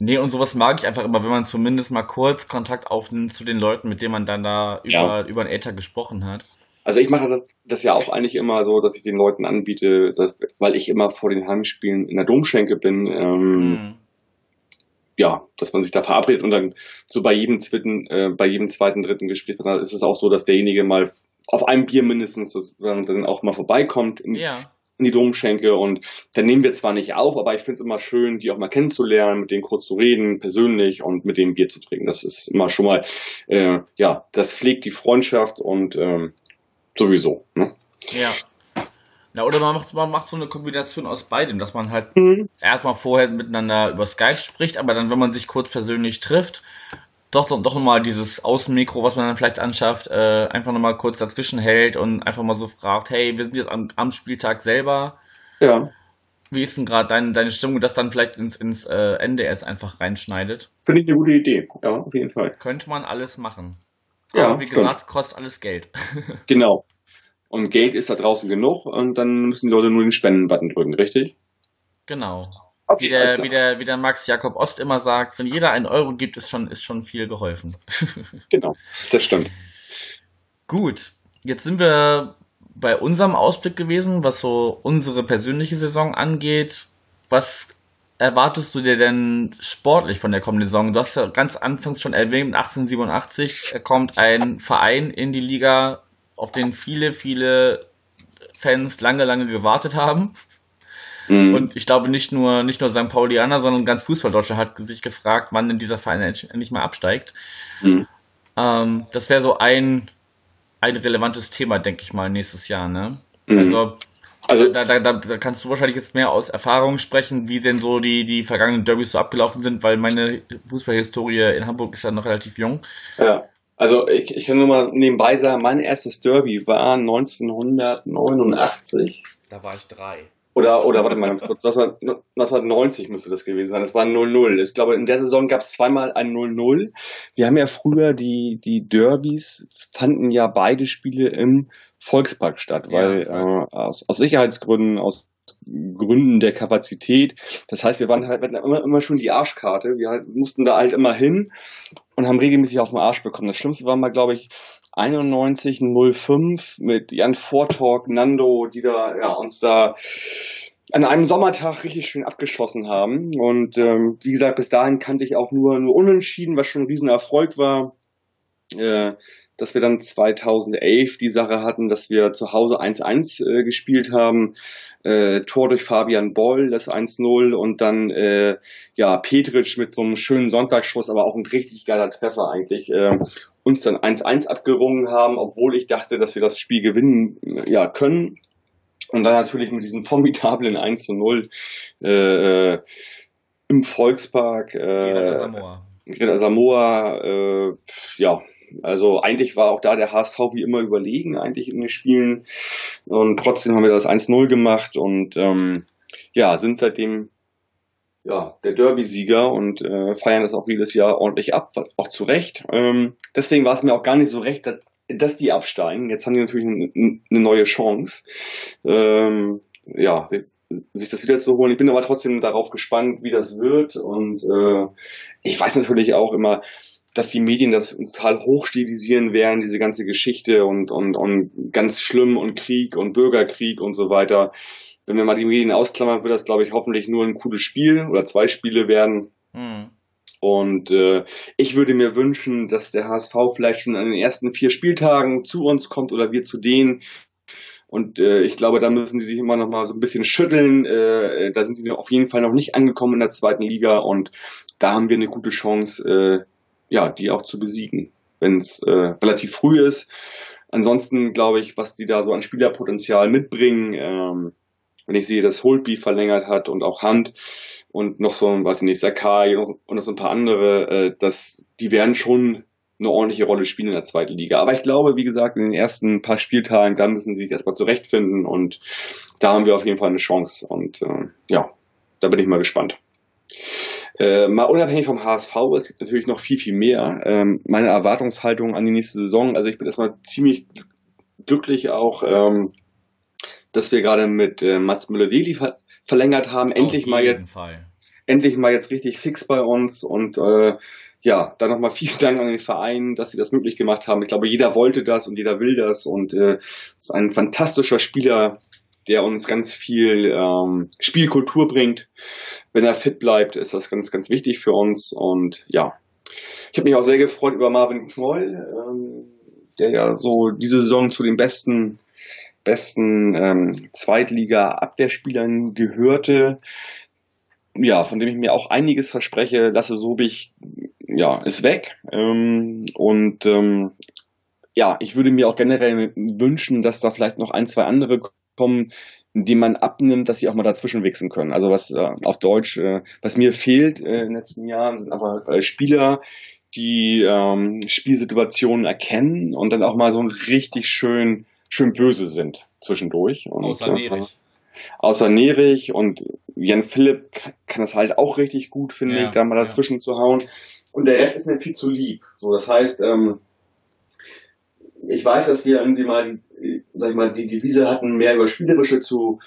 S1: nee, und sowas mag ich einfach immer, wenn man zumindest mal kurz Kontakt aufnimmt zu den Leuten, mit denen man dann da über,
S2: Ja.
S1: über einen Äther gesprochen hat.
S2: Also ich mache das, das ja auch eigentlich immer so, dass ich den Leuten anbiete, dass, weil ich immer vor den Heimspielen in der Domschenke bin, ähm,
S1: Mhm.
S2: ja, dass man sich da verabredet und dann so bei jedem zweiten, äh, bei jedem zweiten, dritten Gespräch ist es auch so, dass derjenige mal auf einem Bier mindestens sozusagen dann auch mal vorbeikommt in,
S1: Ja,
S2: in die Domschenke und dann nehmen wir zwar nicht auf, aber ich finde es immer schön, die auch mal kennenzulernen, mit denen kurz zu reden, persönlich und mit denen Bier zu trinken. Das ist immer schon mal, äh, ja, das pflegt die Freundschaft und ähm, sowieso. Ne?
S1: ja. Na, oder man macht, man macht so eine Kombination aus beidem, dass man halt
S2: Mhm.
S1: erstmal vorher miteinander über Skype spricht, aber dann, wenn man sich kurz persönlich trifft, doch, doch, doch nochmal dieses Außenmikro, was man dann vielleicht anschafft, äh, einfach nochmal kurz dazwischen hält und einfach mal so fragt, hey, wir sind jetzt am, am Spieltag selber,
S2: Ja,
S1: wie ist denn gerade dein, deine Stimmung, das dann vielleicht ins, ins äh, NDS einfach reinschneidet?
S2: finde ich eine gute Idee. Ja, auf jeden Fall.
S1: Könnte man alles machen.
S2: Ja,
S1: Aber wie
S2: stimmt.
S1: gesagt, kostet alles Geld.
S2: Genau. Und Geld ist da draußen genug und dann müssen die Leute nur den Spenden-Button drücken, richtig?
S1: genau.
S2: Okay,
S1: Wie der, wie, der, wie der Max Jakob Ost immer sagt, wenn jeder einen Euro gibt, ist schon, ist schon viel geholfen.
S2: Genau, das stimmt.
S1: Gut, jetzt sind wir bei unserem Ausblick gewesen, was so unsere persönliche Saison angeht. Was erwartest du dir denn sportlich von der kommenden Saison? Du hast ja ganz anfangs schon erwähnt, 1887 kommt ein Verein in die Liga, auf den viele, viele Fans lange, lange gewartet haben.
S2: Mhm.
S1: Und ich glaube nicht nur, nicht nur St. Paulianer, sondern ganz Fußballdeutscher hat sich gefragt, wann denn dieser Verein endlich endlich mal absteigt.
S2: Mhm.
S1: Ähm, das wäre so ein, ein relevantes Thema, denke ich mal, nächstes Jahr, ne?
S2: Mhm.
S1: Also,
S2: Also,
S1: da, da, da, da kannst du wahrscheinlich jetzt mehr aus Erfahrung sprechen, wie denn so die, die vergangenen Derbys so abgelaufen sind, weil meine Fußballhistorie in Hamburg ist ja noch relativ jung.
S2: ja. Also ich, ich kann nur mal nebenbei sagen, mein erstes Derby war 1989.
S1: Da war ich drei.
S2: Oder, oder warte mal ganz kurz, 19- 1990 müsste das gewesen sein. Das war 0-0. Ich glaube, in der Saison gab es zweimal ein 0-0. Wir haben ja früher die, die Derbys, fanden ja beide Spiele im Volkspark statt,
S1: Ja,
S2: weil äh, aus, aus Sicherheitsgründen, aus Gründen der Kapazität. Das heißt, wir waren halt wir hatten immer, immer schon die Arschkarte. Wir halt, mussten da halt immer hin und haben regelmäßig auf den Arsch bekommen. Das Schlimmste war mal, glaube ich, 91 05 mit Jan Vortalk, Nando, die da ja, uns da an einem Sommertag richtig schön abgeschossen haben. Und ähm, wie gesagt, bis dahin kannte ich auch nur, nur Unentschieden, was schon ein Riesenerfolg war. Äh, dass wir dann 2011 die Sache hatten, dass wir zu Hause 1-1 äh, gespielt haben. Äh, Tor durch Fabian Boll, das 1-0 und dann äh, ja Petric mit so einem schönen Sonntagsschuss, aber auch ein richtig geiler Treffer eigentlich, äh, uns dann 1-1 abgerungen haben, obwohl ich dachte, dass wir das Spiel gewinnen ja, können. Und dann natürlich mit diesem formidablen 1 0 äh, im Volkspark. Äh, Samoa. Samoa, äh, ja, also eigentlich war auch da der HSV wie immer überlegen eigentlich in den Spielen und trotzdem haben wir das 1-0 gemacht und ähm, ja, sind seitdem ja, der Derby-Sieger und äh, feiern das auch jedes Jahr ordentlich ab, auch zu Recht. Ähm, deswegen war es mir auch gar nicht so recht, dass, dass die absteigen. Jetzt haben die natürlich eine, eine neue Chance. Ähm, ja, sich, das wieder zu holen. Ich bin aber trotzdem darauf gespannt, wie das wird. Und äh, ich weiß natürlich auch immer, dass die Medien das total hochstilisieren werden, diese ganze Geschichte und, und, und ganz schlimm und Krieg und Bürgerkrieg und so weiter. Wenn wir mal die Medien ausklammern, wird das, glaube ich, hoffentlich nur ein cooles Spiel oder zwei Spiele werden. Mhm. Und äh, ich würde mir wünschen, dass der HSV vielleicht schon an den ersten vier Spieltagen zu uns kommt oder wir zu denen. Und äh, ich glaube, da müssen sie sich immer noch mal so ein bisschen schütteln. Äh, da sind sie auf jeden Fall noch nicht angekommen in der zweiten Liga und da haben wir eine gute Chance, äh, ja, die auch zu besiegen, wenn es äh, relativ früh ist. Ansonsten glaube ich, was die da so an Spielerpotenzial mitbringen, ähm, wenn ich sehe, dass Holtby verlängert hat und auch Hand und noch so, weiß ich nicht, Sakai und noch so ein paar andere, äh, dass die werden schon eine ordentliche Rolle spielen in der zweiten Liga. Aber ich glaube, wie gesagt, in den ersten paar Spieltagen, da müssen sie sich erstmal zurechtfinden und da haben wir auf jeden Fall eine Chance. Und äh, ja, da bin ich mal gespannt. Äh, mal unabhängig vom HSV, es gibt natürlich noch viel, viel mehr. Ähm, meine Erwartungshaltung an die nächste Saison, also ich bin erstmal ziemlich glücklich auch, ähm, dass wir gerade mit äh, Mats Müller-Deli ver verlängert haben. Endlich mal jetzt, Fall. endlich mal jetzt richtig fix bei uns und äh, ja, dann nochmal vielen Dank an den Verein, dass sie das möglich gemacht haben. Ich glaube, jeder wollte das und jeder will das und äh, ist ein fantastischer Spieler, der uns ganz viel ähm, Spielkultur bringt. Wenn er fit bleibt, ist das ganz, ganz wichtig für uns. Und ja, ich habe mich auch sehr gefreut über Marvin Knoll, ähm, der ja so diese Saison zu den besten besten ähm, Zweitliga-Abwehrspielern gehörte. Ja, von dem ich mir auch einiges verspreche. Lasse Sobich, ja, ist weg. Ähm, und ähm, ja, ich würde mir auch generell wünschen, dass da vielleicht noch ein, zwei andere kommen, indem man abnimmt, dass sie auch mal dazwischen wechseln können. Also was äh, auf Deutsch, äh, was mir fehlt äh, in den letzten Jahren, sind aber äh, Spieler, die ähm, Spielsituationen erkennen und dann auch mal so richtig schön, schön böse sind zwischendurch. Und, außer äh, Nerich. außer Nerich und Jan Philipp kann das halt auch richtig gut, finde ja, ich, da mal dazwischen ja. zu hauen. Und der Rest ist mir viel zu lieb. So, das heißt, ähm, ich weiß, dass wir irgendwie mal, sag ich mal, die Devise hatten, mehr über Spielerische zu,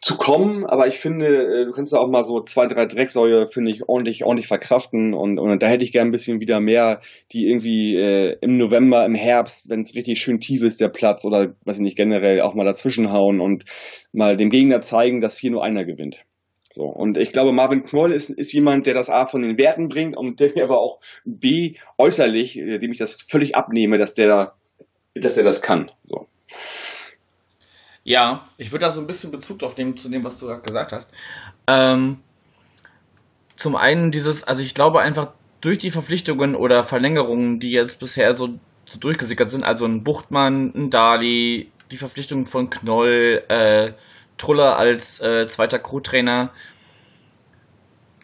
S2: zu kommen, aber ich finde, äh, du kannst da auch mal so zwei, drei Drecksäue, finde ich, ordentlich, ordentlich verkraften und, und da hätte ich gern ein bisschen wieder mehr, die irgendwie äh, im November, im Herbst, wenn es richtig schön tief ist, der Platz oder, weiß ich nicht, generell auch mal dazwischenhauen und mal dem Gegner zeigen, dass hier nur einer gewinnt. So, und ich glaube, Marvin Knoll ist, ist jemand, der das A von den Werten bringt und der mir aber auch B äußerlich, äh, dem ich das völlig abnehme, dass der dass er das kann. So.
S1: Ja, ich würde da so ein bisschen Bezug drauf nehmen zu dem, was du gerade gesagt hast. Ähm, zum einen dieses, also ich glaube einfach durch die Verpflichtungen oder Verlängerungen, die jetzt bisher so, so durchgesickert sind, also ein Buchtmann, ein Dali, die Verpflichtung von Knoll, äh, Truller als äh, zweiter Co-Trainer.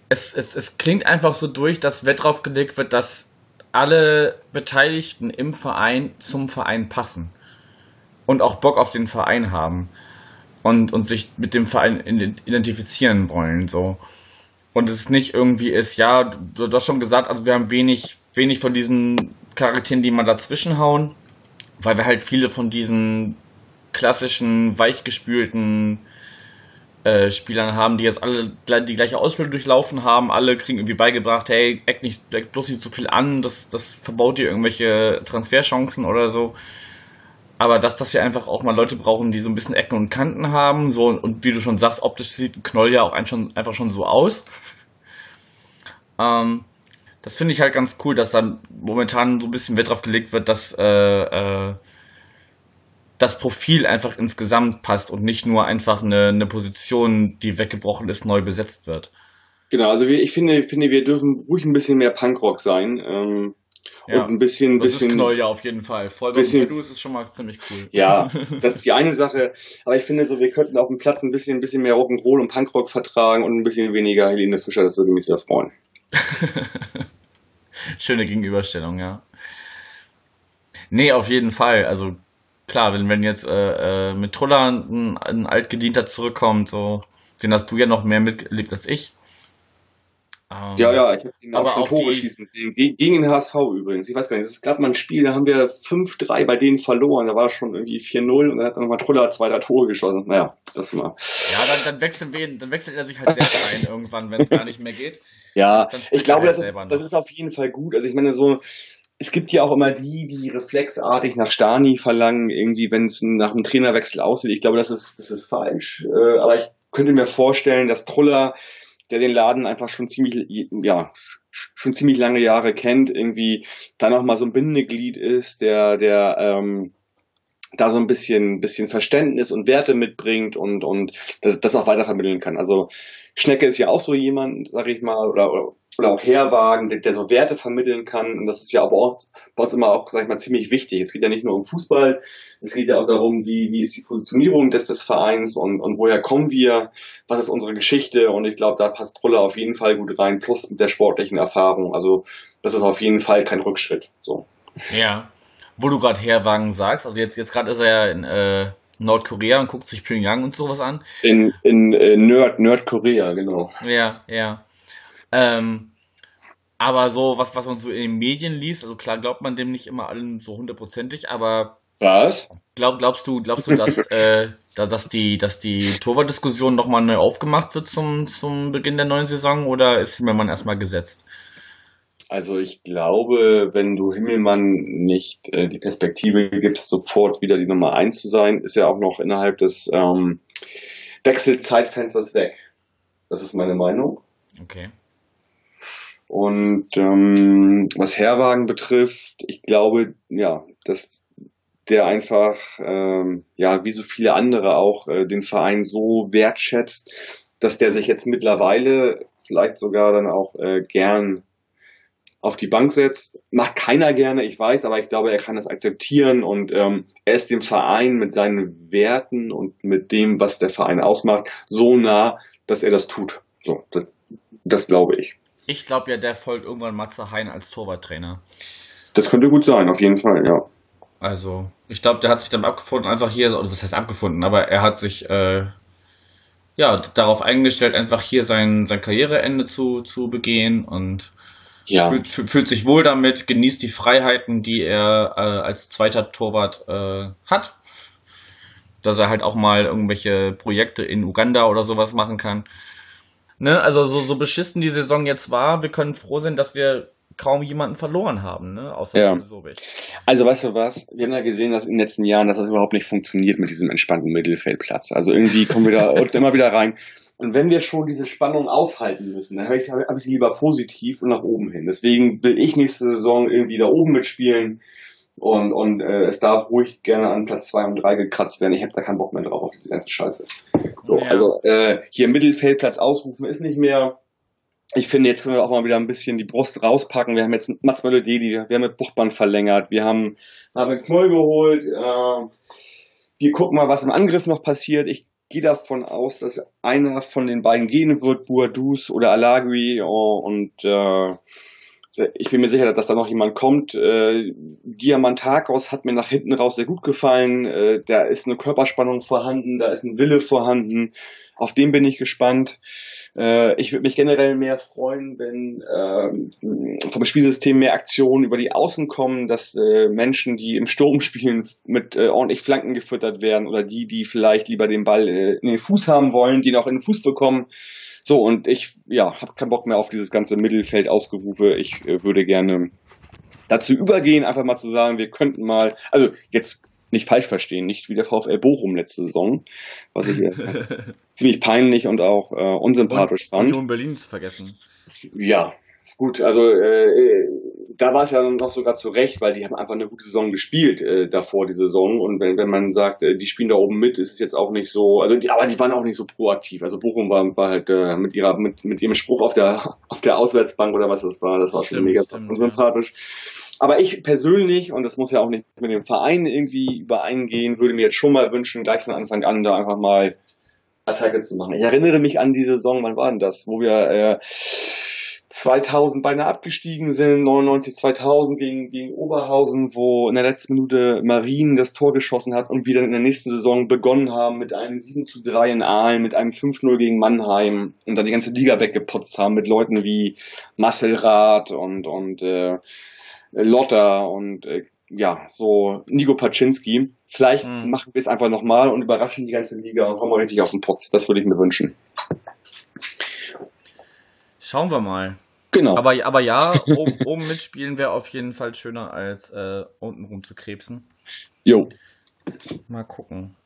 S1: Es, es, es klingt einfach so durch, dass Wett drauf gelegt wird, dass alle Beteiligten im Verein zum Verein passen und auch Bock auf den Verein haben und, und sich mit dem Verein identifizieren wollen. So. Und es nicht irgendwie ist, ja, du, du hast schon gesagt, also wir haben wenig, wenig von diesen Charakteren, die man dazwischen hauen, weil wir halt viele von diesen klassischen, weichgespülten äh, Spielern haben, die jetzt alle die gleiche Ausbildung durchlaufen haben, alle kriegen irgendwie beigebracht, hey, eck nicht, eck bloß nicht so viel an, das, das verbaut dir irgendwelche Transferchancen oder so. Aber dass, dass wir einfach auch mal Leute brauchen, die so ein bisschen Ecken und Kanten haben, so und wie du schon sagst, optisch sieht Knoll ja auch schon, einfach schon so aus. Ähm, das finde ich halt ganz cool, dass dann momentan so ein bisschen Wert drauf gelegt wird, dass äh, äh, das Profil einfach insgesamt passt und nicht nur einfach eine, eine Position, die weggebrochen ist, neu besetzt wird.
S2: Genau, also wir, ich finde, finde, wir dürfen ruhig ein bisschen mehr Punkrock sein. Ähm, ja, und ein bisschen,
S1: das
S2: bisschen.
S1: ist Knoll ja auf jeden Fall. Voll bisschen, du ist es schon mal ziemlich cool.
S2: Ja, das ist die eine Sache. Aber ich finde so, wir könnten auf dem Platz ein bisschen, ein bisschen mehr Rock'n'Roll und Punkrock vertragen und ein bisschen weniger Helene Fischer. Das würde mich sehr freuen.
S1: Schöne Gegenüberstellung, ja. Nee, auf jeden Fall. Also klar, wenn, wenn jetzt äh, äh, mit Truller ein, ein Altgedienter zurückkommt, so, den hast du ja noch mehr mitgelebt als ich.
S2: Ähm, ja, ja, ich habe ihn auch schon Tore die... schießen sehen. Gegen den HSV übrigens. Ich weiß gar nicht, das ist gerade mal ein Spiel, da haben wir 5-3 bei denen verloren. Da war schon irgendwie 4-0 und dann hat dann nochmal Truller zweiter Tore geschossen. Naja, das mal.
S1: Ja, dann, dann, wechseln wir, dann wechselt er sich halt selbst ein irgendwann, wenn es gar nicht mehr geht.
S2: Ja, ich glaube, halt das, ist, das ist auf jeden Fall gut. Also ich meine, so, es gibt ja auch immer die, die reflexartig nach Stani verlangen, irgendwie, wenn es nach einem Trainerwechsel aussieht. Ich glaube, das ist, das ist falsch. Äh, aber ich könnte mir vorstellen, dass Truller der den Laden einfach schon ziemlich, ja, schon ziemlich lange Jahre kennt, irgendwie da noch mal so ein Bindeglied ist, der, der ähm, da so ein bisschen, bisschen Verständnis und Werte mitbringt und, und das, das auch weitervermitteln kann. Also Schnecke ist ja auch so jemand, sag ich mal, oder, oder oder auch Herwagen, der, der, so Werte vermitteln kann. Und das ist ja aber auch bei uns immer auch, sag ich mal, ziemlich wichtig. Es geht ja nicht nur um Fußball, es geht ja auch darum, wie, wie ist die Positionierung des, des Vereins und, und woher kommen wir, was ist unsere Geschichte. Und ich glaube, da passt Truller auf jeden Fall gut rein, plus mit der sportlichen Erfahrung. Also das ist auf jeden Fall kein Rückschritt. So.
S1: Ja. Wo du gerade Herwagen sagst, also jetzt, jetzt gerade ist er ja in äh, Nordkorea und guckt sich Pyongyang und sowas an.
S2: In, in äh, Nord, Nordkorea, genau.
S1: Ja, ja. Ähm, aber so, was, was man so in den Medien liest, also klar glaubt man dem nicht immer allen so hundertprozentig, aber
S2: was?
S1: Glaub, glaubst du, glaubst du, dass, äh, dass die, dass die Torwart-Diskussion nochmal neu aufgemacht wird zum, zum Beginn der neuen Saison oder ist Himmelmann erstmal gesetzt?
S2: Also ich glaube, wenn du Himmelmann nicht äh, die Perspektive gibst, sofort wieder die Nummer eins zu sein, ist er auch noch innerhalb des ähm, Wechselzeitfensters weg. Das ist meine Meinung.
S1: Okay.
S2: Und ähm, was Herwagen betrifft, ich glaube, ja, dass der einfach, ähm, ja, wie so viele andere auch, äh, den Verein so wertschätzt, dass der sich jetzt mittlerweile vielleicht sogar dann auch äh, gern auf die Bank setzt. Macht keiner gerne, ich weiß, aber ich glaube, er kann das akzeptieren und ähm, er ist dem Verein mit seinen Werten und mit dem, was der Verein ausmacht, so nah, dass er das tut. So, das, das glaube ich.
S1: Ich glaube ja, der folgt irgendwann Matze Hein als Torwarttrainer.
S2: Das könnte gut sein, auf jeden Fall, ja.
S1: Also, ich glaube, der hat sich dann abgefunden, einfach hier, oder was heißt abgefunden, aber er hat sich äh, ja darauf eingestellt, einfach hier sein, sein Karriereende zu, zu begehen und ja. fühlt, fühlt sich wohl damit, genießt die Freiheiten, die er äh, als zweiter Torwart äh, hat. Dass er halt auch mal irgendwelche Projekte in Uganda oder sowas machen kann. Ne? Also so, so beschissen die Saison jetzt war, wir können froh sein, dass wir kaum jemanden verloren haben, ne? Außer
S2: ja. Also weißt du was? Wir haben ja gesehen, dass in den letzten Jahren, dass das überhaupt nicht funktioniert mit diesem entspannten Mittelfeldplatz. Also irgendwie kommen wir da immer wieder rein. Und wenn wir schon diese Spannung aushalten müssen, dann habe ich, hab ich sie lieber positiv und nach oben hin. Deswegen will ich nächste Saison irgendwie da oben mitspielen. Und, und äh, es darf ruhig gerne an Platz 2 und 3 gekratzt werden. Ich habe da keinen Bock mehr drauf auf diese ganze Scheiße. So, ja. Also äh, hier Mittelfeldplatz ausrufen ist nicht mehr. Ich finde, jetzt können wir auch mal wieder ein bisschen die Brust rauspacken. Wir haben jetzt Mats Melodie, wir haben mit Buchband verlängert, wir haben, mit Knoll geholt. Äh, wir gucken mal, was im Angriff noch passiert. Ich gehe davon aus, dass einer von den beiden gehen wird, Boadus oder Alagui. Oh, und äh, ich bin mir sicher, dass da noch jemand kommt. Äh, Diamantakos hat mir nach hinten raus sehr gut gefallen. Äh, da ist eine Körperspannung vorhanden, da ist ein Wille vorhanden. Auf den bin ich gespannt. Äh, ich würde mich generell mehr freuen, wenn äh, vom Spielsystem mehr Aktionen über die Außen kommen, dass äh, Menschen, die im Sturm spielen, mit äh, ordentlich Flanken gefüttert werden oder die, die vielleicht lieber den Ball äh, in den Fuß haben wollen, die noch in den Fuß bekommen. So, und ich ja, habe keinen Bock mehr auf dieses ganze Mittelfeld ausgerufe. Ich äh, würde gerne dazu übergehen, einfach mal zu sagen, wir könnten mal, also jetzt nicht falsch verstehen, nicht wie der VfL Bochum letzte Saison, was ich ziemlich peinlich und auch äh, unsympathisch und, fand.
S1: Union Berlin zu vergessen.
S2: Ja, gut, also äh, da war es ja noch sogar zu Recht, weil die haben einfach eine gute Saison gespielt äh, davor, die Saison. Und wenn, wenn man sagt, äh, die spielen da oben mit, ist es jetzt auch nicht so, also die, aber die waren auch nicht so proaktiv. Also Bochum war, war halt äh, mit ihrer, mit, mit ihrem Spruch auf der auf der Auswärtsbank oder was das war, das war stimmt, schon mega stimmt, sympathisch. Ja. Aber ich persönlich, und das muss ja auch nicht mit dem Verein irgendwie übereingehen, würde mir jetzt schon mal wünschen, gleich von Anfang an da einfach mal Attacke zu machen. Ich erinnere mich an die Saison, wann war denn das, wo wir äh, 2000 beinahe abgestiegen sind, 99, 2000 gegen, gegen Oberhausen, wo in der letzten Minute Marien das Tor geschossen hat und wir dann in der nächsten Saison begonnen haben mit einem 7 zu 3 in Aalen, mit einem 5-0 gegen Mannheim und dann die ganze Liga weggeputzt haben mit Leuten wie Marcel Rath und, und äh, Lotter und äh, ja, so Nico Paczynski. Vielleicht mhm. machen wir es einfach nochmal und überraschen die ganze Liga und kommen richtig auf den Putz. Das würde ich mir wünschen.
S1: Schauen wir mal.
S2: Genau.
S1: Aber, aber ja, oben, oben mitspielen wäre auf jeden Fall schöner, als äh, unten rum zu krebsen.
S2: Jo.
S1: Mal gucken.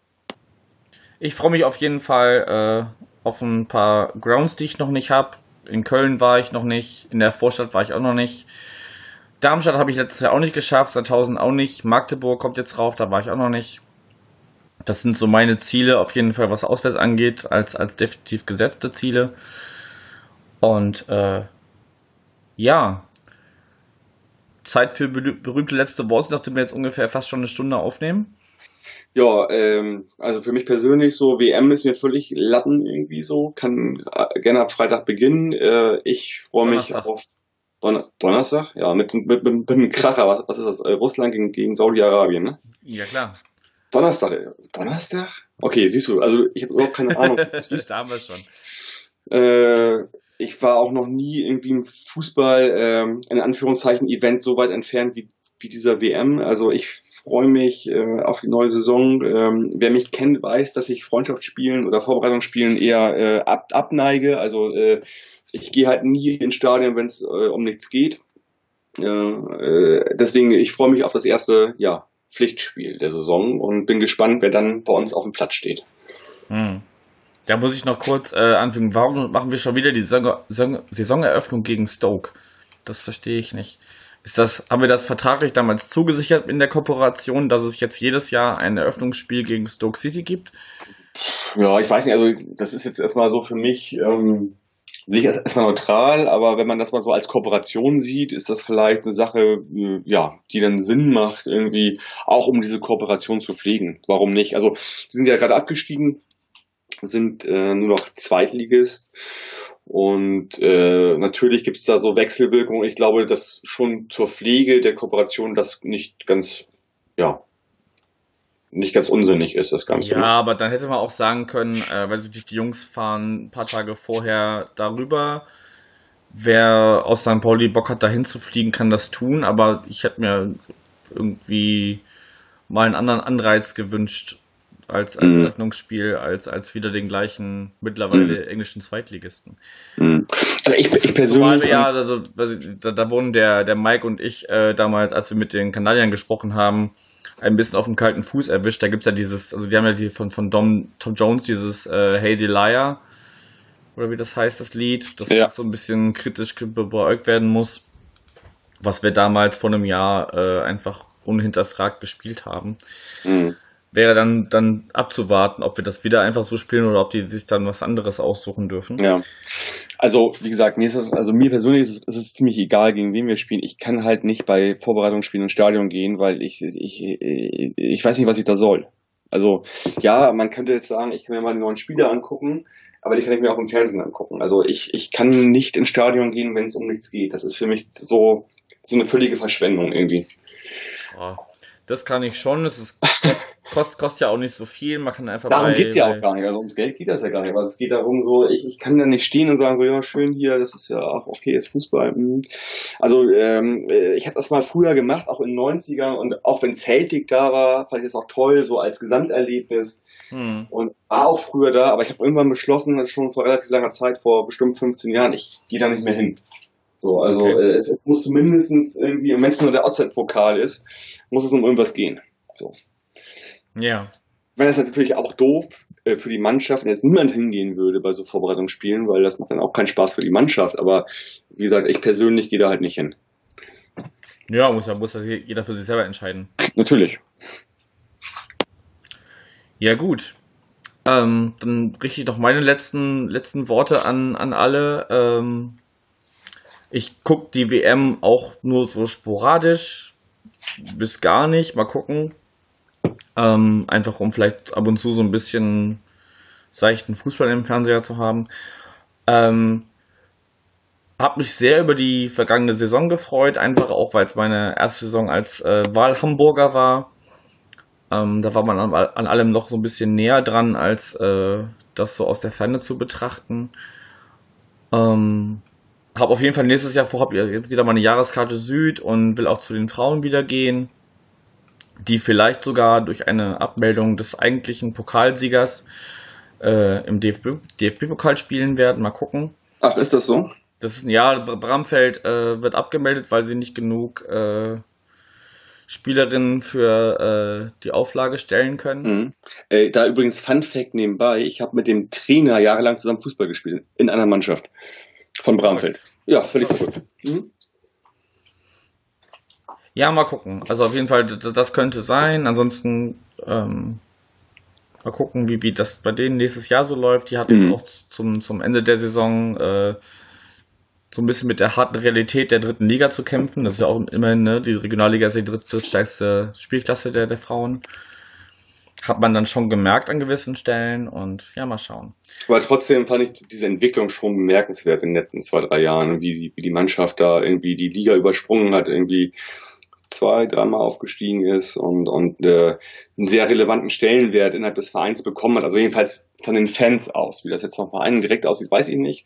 S1: Ich freue mich auf jeden Fall äh, auf ein paar Grounds, die ich noch nicht habe. In Köln war ich noch nicht, in der Vorstadt war ich auch noch nicht. Darmstadt habe ich letztes Jahr auch nicht geschafft, 2000 auch nicht. Magdeburg kommt jetzt rauf, da war ich auch noch nicht. Das sind so meine Ziele, auf jeden Fall, was auswärts angeht, als, als definitiv gesetzte Ziele. Und äh, ja, Zeit für berühmte letzte Worte, nachdem wir jetzt ungefähr fast schon eine Stunde aufnehmen.
S2: Ja, ähm, also für mich persönlich so, WM ist mir völlig Latten irgendwie so, kann äh, gerne ab Freitag beginnen. Äh, ich freue mich auf Don Donnerstag, ja, mit, mit, mit, mit einem Kracher, was, was ist das? Äh, Russland gegen, gegen Saudi-Arabien, ne?
S1: Ja, klar.
S2: Donnerstag, äh, Donnerstag? Okay, siehst du, also ich habe überhaupt keine Ahnung.
S1: da haben wir es schon.
S2: Äh, ich war auch noch nie irgendwie im Fußball, ähm, in Anführungszeichen, Event so weit entfernt wie, wie dieser WM. Also ich freue mich äh, auf die neue Saison. Ähm, wer mich kennt, weiß, dass ich Freundschaftsspielen oder Vorbereitungsspielen eher äh, ab, abneige. Also äh, ich gehe halt nie ins Stadion, wenn es äh, um nichts geht. Äh, deswegen, ich freue mich auf das erste ja, Pflichtspiel der Saison und bin gespannt, wer dann bei uns auf dem Platz steht.
S1: Hm. Da muss ich noch kurz äh, anfügen, warum machen wir schon wieder die Saison, Saisoneröffnung gegen Stoke? Das verstehe ich nicht. Ist das, haben wir das vertraglich damals zugesichert in der Kooperation, dass es jetzt jedes Jahr ein Eröffnungsspiel gegen Stoke City gibt?
S2: Ja, ich weiß nicht, also das ist jetzt erstmal so für mich, ähm, ich erstmal neutral, aber wenn man das mal so als Kooperation sieht, ist das vielleicht eine Sache, äh, ja, die dann Sinn macht, irgendwie auch um diese Kooperation zu pflegen. Warum nicht? Also, die sind ja gerade abgestiegen, sind äh, nur noch Zweitligist. Und äh, natürlich gibt es da so Wechselwirkungen. Ich glaube, dass schon zur Pflege der Kooperation das nicht ganz, ja, nicht ganz unsinnig ist, das Ganze.
S1: Ja, aber dann hätte man auch sagen können, äh, weil sich die Jungs fahren ein paar Tage vorher darüber. Wer aus St. Pauli Bock hat, dahin zu fliegen, kann das tun, aber ich hätte mir irgendwie mal einen anderen Anreiz gewünscht, als ein mhm. Öffnungsspiel, als, als wieder den gleichen mittlerweile mhm. englischen Zweitligisten.
S2: Mhm. Also ich, ich persönlich.
S1: Zumal, ja, also, da, da wurden der, der Mike und ich äh, damals, als wir mit den Kanadiern gesprochen haben, ein bisschen auf dem kalten Fuß erwischt. Da gibt es ja dieses, also die haben ja die von, von Dom, Tom Jones dieses äh, Hey Delia, oder wie das heißt, das Lied, das ja. so ein bisschen kritisch beäugt werden muss, was wir damals vor einem Jahr äh, einfach unhinterfragt gespielt haben. Mhm wäre dann, dann abzuwarten, ob wir das wieder einfach so spielen oder ob die sich dann was anderes aussuchen dürfen.
S2: Ja. Also, wie gesagt, mir ist das, also mir persönlich ist es, ist es ziemlich egal, gegen wen wir spielen. Ich kann halt nicht bei Vorbereitungsspielen ins Stadion gehen, weil ich, ich, ich weiß nicht, was ich da soll. Also, ja, man könnte jetzt sagen, ich kann mir mal die neuen Spiele angucken, aber die kann ich mir auch im Fernsehen angucken. Also ich, ich kann nicht ins Stadion gehen, wenn es um nichts geht. Das ist für mich so, so eine völlige Verschwendung irgendwie.
S1: Oh Das kann ich schon. Das ist, kostet, kostet ja auch nicht so viel. Man kann einfach
S2: Darum
S1: bei,
S2: geht's ja
S1: bei-
S2: auch gar nicht. Also ums Geld geht das ja gar nicht. Aber es geht darum, so, ich, ich kann da nicht stehen und sagen, so, ja, schön hier, das ist ja auch okay, ist Fußball. mhm. Also, ähm, äh, ich habe das mal früher gemacht, auch in den 90ern und auch wenn Celtic da war, fand ich das auch toll, so als Gesamterlebnis
S1: Hm.
S2: und war auch früher da, aber ich habe irgendwann beschlossen, schon vor relativ langer Zeit, vor bestimmt 15 Jahren, ich gehe da nicht mehr hin. So, also
S1: Okay.
S2: äh, es, es muss mindestens irgendwie, wenn es nur der Outside-Pokal ist, muss es um irgendwas gehen. So.
S1: Ja.
S2: Wenn das natürlich auch doof äh, für die Mannschaft, wenn jetzt niemand hingehen würde bei so Vorbereitungsspielen, weil das macht dann auch keinen Spaß für die Mannschaft. Aber wie gesagt, ich persönlich gehe da halt nicht hin.
S1: Ja, muss ja, muss ja jeder für sich selber entscheiden.
S2: Natürlich.
S1: Ja, gut. Ähm, dann richte ich noch meine letzten, letzten Worte an, an alle. Ähm, ich gucke die WM auch nur so sporadisch, bis gar nicht. Mal gucken. Ähm, einfach um vielleicht ab und zu so ein bisschen seichten Fußball im Fernseher zu haben. Ähm, hab mich sehr über die vergangene Saison gefreut, einfach auch, weil es meine erste Saison als äh, Wahlhamburger war. Ähm, da war man an, an allem noch so ein bisschen näher dran, als äh, das so aus der Ferne zu betrachten. Ähm, hab auf jeden Fall nächstes Jahr vor, hab jetzt wieder meine Jahreskarte Süd und will auch zu den Frauen wieder gehen, die vielleicht sogar durch eine Abmeldung des eigentlichen Pokalsiegers äh, im DFB DFB-Pokal spielen werden. Mal gucken.
S2: Ach, ist das so?
S1: Das ist ein Jahr, Bramfeld äh, wird abgemeldet, weil sie nicht genug äh, Spielerinnen für äh, die Auflage stellen können.
S2: Mhm. Äh, da übrigens Fun Fact nebenbei, ich habe mit dem Trainer jahrelang zusammen Fußball gespielt, in einer Mannschaft von Bramfeld. Ja, völlig verrückt. Mhm.
S1: Ja, mal gucken. Also auf jeden Fall, das könnte sein. Ansonsten ähm, mal gucken, wie, wie das bei denen nächstes Jahr so läuft. Die hat jetzt
S2: Mhm.
S1: auch zum, zum Ende der Saison äh, so ein bisschen mit der harten Realität der dritten Liga zu kämpfen. Das ist ja auch immerhin, ne, die Regionalliga ist die dritt, drittstärkste Spielklasse der, der Frauen. Hat man dann schon gemerkt an gewissen Stellen und ja, mal schauen.
S2: Aber trotzdem fand ich diese Entwicklung schon bemerkenswert in den letzten zwei, drei Jahren, wie die, wie die Mannschaft da irgendwie die Liga übersprungen hat, irgendwie zwei, dreimal aufgestiegen ist und, und äh, einen sehr relevanten Stellenwert innerhalb des Vereins bekommen hat. Also jedenfalls von den Fans aus. Wie das jetzt vom Verein direkt aussieht, weiß ich nicht.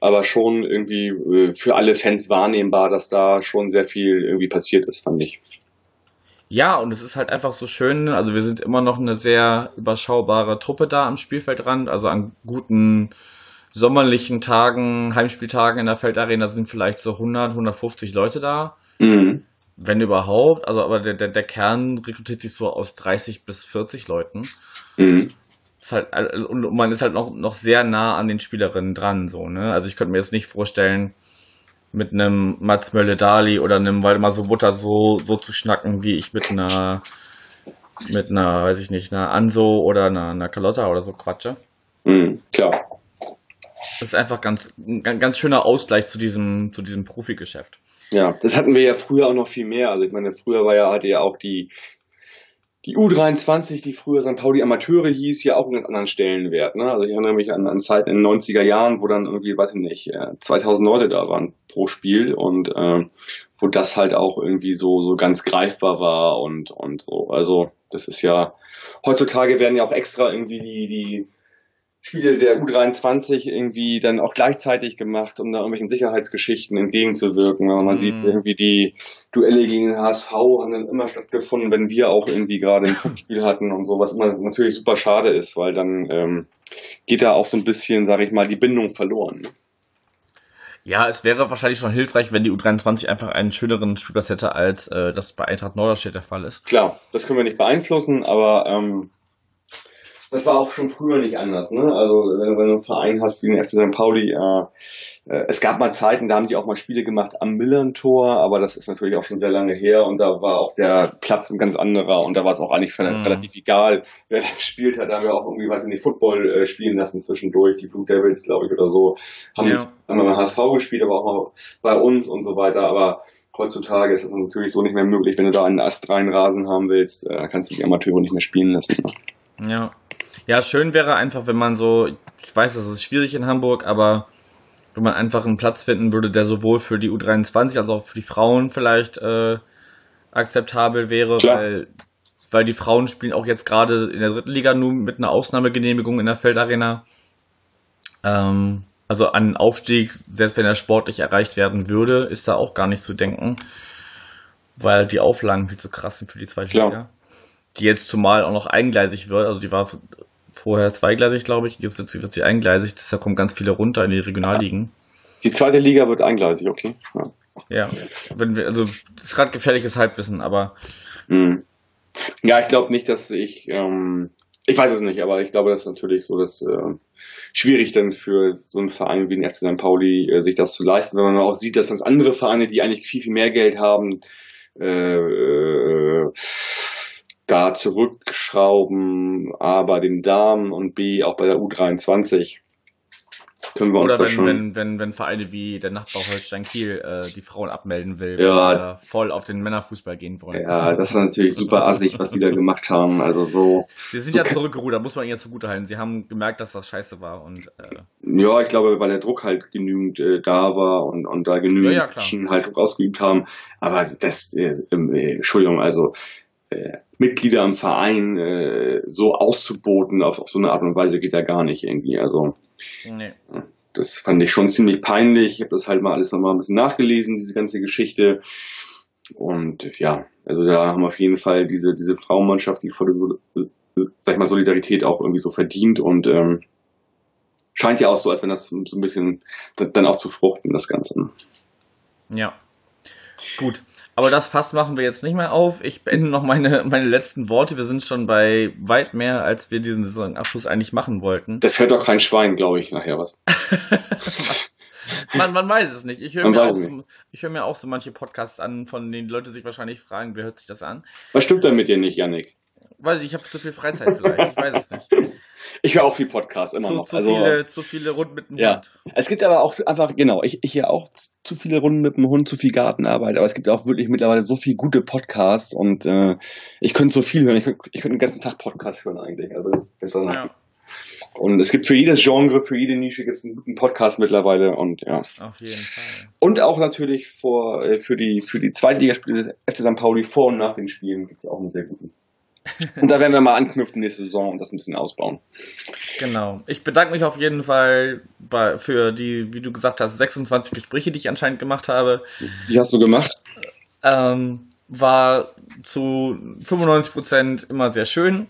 S2: Aber schon irgendwie äh, für alle Fans wahrnehmbar, dass da schon sehr viel irgendwie passiert ist, fand ich.
S1: Ja, und es ist halt einfach so schön. Also wir sind immer noch eine sehr überschaubare Truppe da am Spielfeldrand. Also an guten sommerlichen Tagen, Heimspieltagen in der Feldarena sind vielleicht so 100, 150 Leute da.
S2: Mhm.
S1: Wenn überhaupt. Also aber der, der, der Kern rekrutiert sich so aus 30 bis 40 Leuten.
S2: Mhm.
S1: Ist halt, äh, und man ist halt noch, noch sehr nah an den Spielerinnen dran, so, ne? Also ich könnte mir jetzt nicht vorstellen, mit einem Mats Mölle-Dali oder einem Waldemar Sobotta so, so zu schnacken, wie ich mit einer, mit einer, weiß ich nicht, einer Anso oder einer, einer Carlotta oder so quatsche.
S2: Mhm. Klar.
S1: Das ist einfach ganz, ein ganz ganz schöner Ausgleich zu diesem, zu diesem Profigeschäft.
S2: Ja, das hatten wir ja früher auch noch viel mehr. Also ich meine, früher war ja, hatte ja auch die, die U23, die früher St. Pauli Amateure hieß, ja auch einen ganz anderen Stellenwert. Ne? Also ich erinnere mich an, an Zeiten in den 90er Jahren, wo dann irgendwie, weiß ich nicht, äh, 2000 Leute da waren pro Spiel und äh, wo das halt auch irgendwie so, so ganz greifbar war und, und so. Also das ist ja, heutzutage werden ja auch extra irgendwie die, die Spiele der U23 irgendwie dann auch gleichzeitig gemacht, um da irgendwelchen Sicherheitsgeschichten entgegenzuwirken. Aber man
S1: Mhm.
S2: sieht irgendwie die Duelle gegen den HSV haben dann immer stattgefunden, wenn wir auch irgendwie gerade ein Spiel hatten und so, was immer natürlich super schade ist, weil dann ähm, geht da auch so ein bisschen, sage ich mal, die Bindung verloren. ne?
S1: Ja, es wäre wahrscheinlich schon hilfreich, wenn die U23 einfach einen schöneren Spielplatz hätte, als äh, das bei Eintracht Norderstedt der Fall ist.
S2: Klar, das können wir nicht beeinflussen, aber ähm, das war auch schon früher nicht anders. Ne? Also wenn, wenn du einen Verein hast wie den FC St. Pauli, äh, äh, es gab mal Zeiten, da haben die auch mal Spiele gemacht am Millern-Tor, aber das ist natürlich auch schon sehr lange her und da war auch der Platz ein ganz anderer und da war es auch eigentlich
S1: Mhm.
S2: relativ egal, wer da gespielt hat. Da haben wir auch irgendwie, weiß ich nicht, Football äh, spielen lassen zwischendurch, die Blue Devils, glaube ich, oder so. Haben,
S1: Ja.
S2: haben wir beim HSV gespielt, aber auch mal bei uns und so weiter. Aber heutzutage ist es natürlich so nicht mehr möglich, wenn du da einen astreinen Rasen haben willst, äh, kannst du die Amateure nicht mehr spielen lassen. ne?
S1: Ja. Ja, schön wäre einfach, wenn man so, ich weiß, das ist schwierig in Hamburg, aber wenn man einfach einen Platz finden würde, der sowohl für die U23 als auch für die Frauen vielleicht äh, akzeptabel wäre,
S2: Klar.
S1: weil, weil die Frauen spielen auch jetzt gerade in der dritten Liga nur mit einer Ausnahmegenehmigung in der Feldarena. Ähm, also an Aufstieg, selbst wenn er sportlich erreicht werden würde, ist da auch gar nicht zu denken, weil die Auflagen viel zu krass sind für die zweite
S2: Klar.
S1: Liga. Die jetzt zumal auch noch eingleisig wird, also die war vorher zweigleisig, glaube ich, jetzt wird sie, wird sie eingleisig, deshalb kommen ganz viele runter in die Regionalligen.
S2: Die zweite Liga wird eingleisig, okay. Ja.
S1: Ja, wenn wir, also das ist gerade gefährliches Halbwissen, aber
S2: Mhm. Ja, ich glaube nicht, dass ich, ähm, ich weiß es nicht, aber ich glaube, das ist natürlich so, dass äh, schwierig dann für so einen Verein wie den SC St. Pauli äh, sich das zu leisten, wenn man auch sieht, dass das andere Vereine, die eigentlich viel, viel mehr Geld haben, äh, äh, da zurückschrauben, A bei den Damen und B auch bei der U23. Können wir uns
S1: oder
S2: da
S1: wenn,
S2: schon.
S1: wenn, wenn, wenn Vereine wie der Nachbar Holstein Kiel äh, die Frauen abmelden will,
S2: Ja.
S1: da voll auf den Männerfußball gehen wollen.
S2: ja, das ist natürlich super assig, was die da gemacht haben. Also so.
S1: Sie sind
S2: so
S1: ja zurückgerudert, muss man ihnen zugutehalten. Sie haben gemerkt, dass das scheiße war und äh,
S2: Ja, ich glaube, weil der Druck halt genügend äh, da war und, und da genügend
S1: Ja, ja,
S2: halt Druck ausgeübt haben. Aber das, äh, äh, Entschuldigung, also äh, Mitglieder im Verein äh, so auszuboten auf, auf so eine Art und Weise geht ja gar nicht irgendwie. Also
S1: nee.
S2: das fand ich schon ziemlich peinlich. Ich habe das halt mal alles nochmal ein bisschen nachgelesen, diese ganze Geschichte. Und ja, also da haben auf jeden Fall diese, diese Frauenmannschaft, die volle, sag ich mal, Solidarität auch irgendwie so verdient und ähm, scheint ja auch so, als wenn das so ein bisschen dann auch zu fruchten, das Ganze.
S1: Ja. Gut. Aber das Fass machen wir jetzt nicht mehr auf. Ich beende noch meine, meine letzten Worte. Wir sind schon bei weit mehr, als wir diesen Saisonabschluss eigentlich machen wollten.
S2: Das hört doch kein Schwein, glaube ich, nachher was.
S1: Man, man weiß es nicht. Ich höre mir, so, höre mir auch so manche Podcasts an, von denen Leute sich wahrscheinlich fragen, wer hört sich das an?
S2: Was stimmt denn mit dir nicht, Yannick?
S1: Weiß ich, ich habe zu viel Freizeit vielleicht. Ich weiß es nicht.
S2: Ich höre auch viel Podcast immer
S1: Zu,
S2: noch.
S1: zu,
S2: also,
S1: viele, zu viele rund mit dem
S2: Ja.
S1: Hund.
S2: Es gibt aber auch einfach, genau, ich, ich hier auch zu viele Runden mit dem Hund, zu viel Gartenarbeit, aber es gibt auch wirklich mittlerweile so viel gute Podcasts und äh, ich könnte so viel hören. Ich könnte ich könnte den ganzen Tag Podcast hören eigentlich. Also, ist dann-
S1: Ja,
S2: Und es gibt für jedes Genre, für jede Nische gibt es einen guten Podcast mittlerweile und ja.
S1: auf jeden Fall.
S2: Und auch natürlich vor, äh, für die, für die Zweitligaspiele FC St. Pauli vor und nach den Spielen gibt es auch einen sehr guten. Und da werden wir mal anknüpfen nächste Saison und das ein bisschen ausbauen.
S1: Genau. Ich bedanke mich auf jeden Fall bei, für die, wie du gesagt hast, 26 Gespräche, die ich anscheinend gemacht habe.
S2: Die hast du gemacht?
S1: Ähm, war zu 95% immer sehr schön.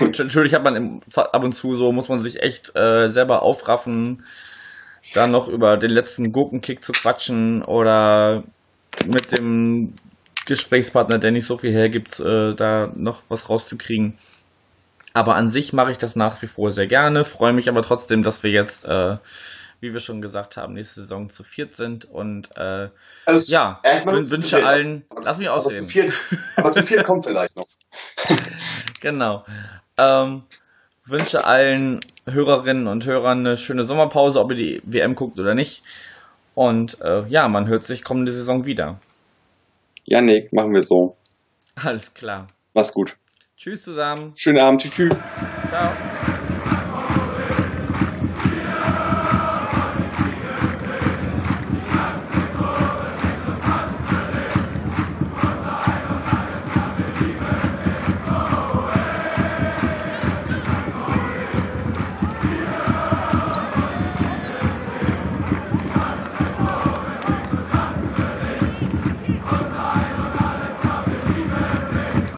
S1: Und natürlich hat man im, ab und zu so, muss man sich echt äh, selber aufraffen, da noch über den letzten Gurkenkick zu quatschen oder mit dem Gesprächspartner, der nicht so viel hergibt, äh, da noch was rauszukriegen. Aber an sich mache ich das nach wie vor sehr gerne, freue mich aber trotzdem, dass wir jetzt, äh, wie wir schon gesagt haben, nächste Saison zu viert sind und äh,
S2: Also,
S1: ja, wün- wünsche
S2: viert.
S1: allen,
S2: Aber
S1: lass mich
S2: aber
S1: ausreden.
S2: Zu viert, aber zu viert kommt vielleicht noch.
S1: Genau. Ähm, wünsche allen Hörerinnen und Hörern eine schöne Sommerpause, ob ihr die WM guckt oder nicht. Und äh, ja, man hört sich kommende Saison wieder.
S2: Janik, machen wir so.
S1: Alles klar.
S2: Mach's gut.
S1: Tschüss zusammen.
S2: Schönen Abend. Tschüss. tschüss.
S1: Ciao.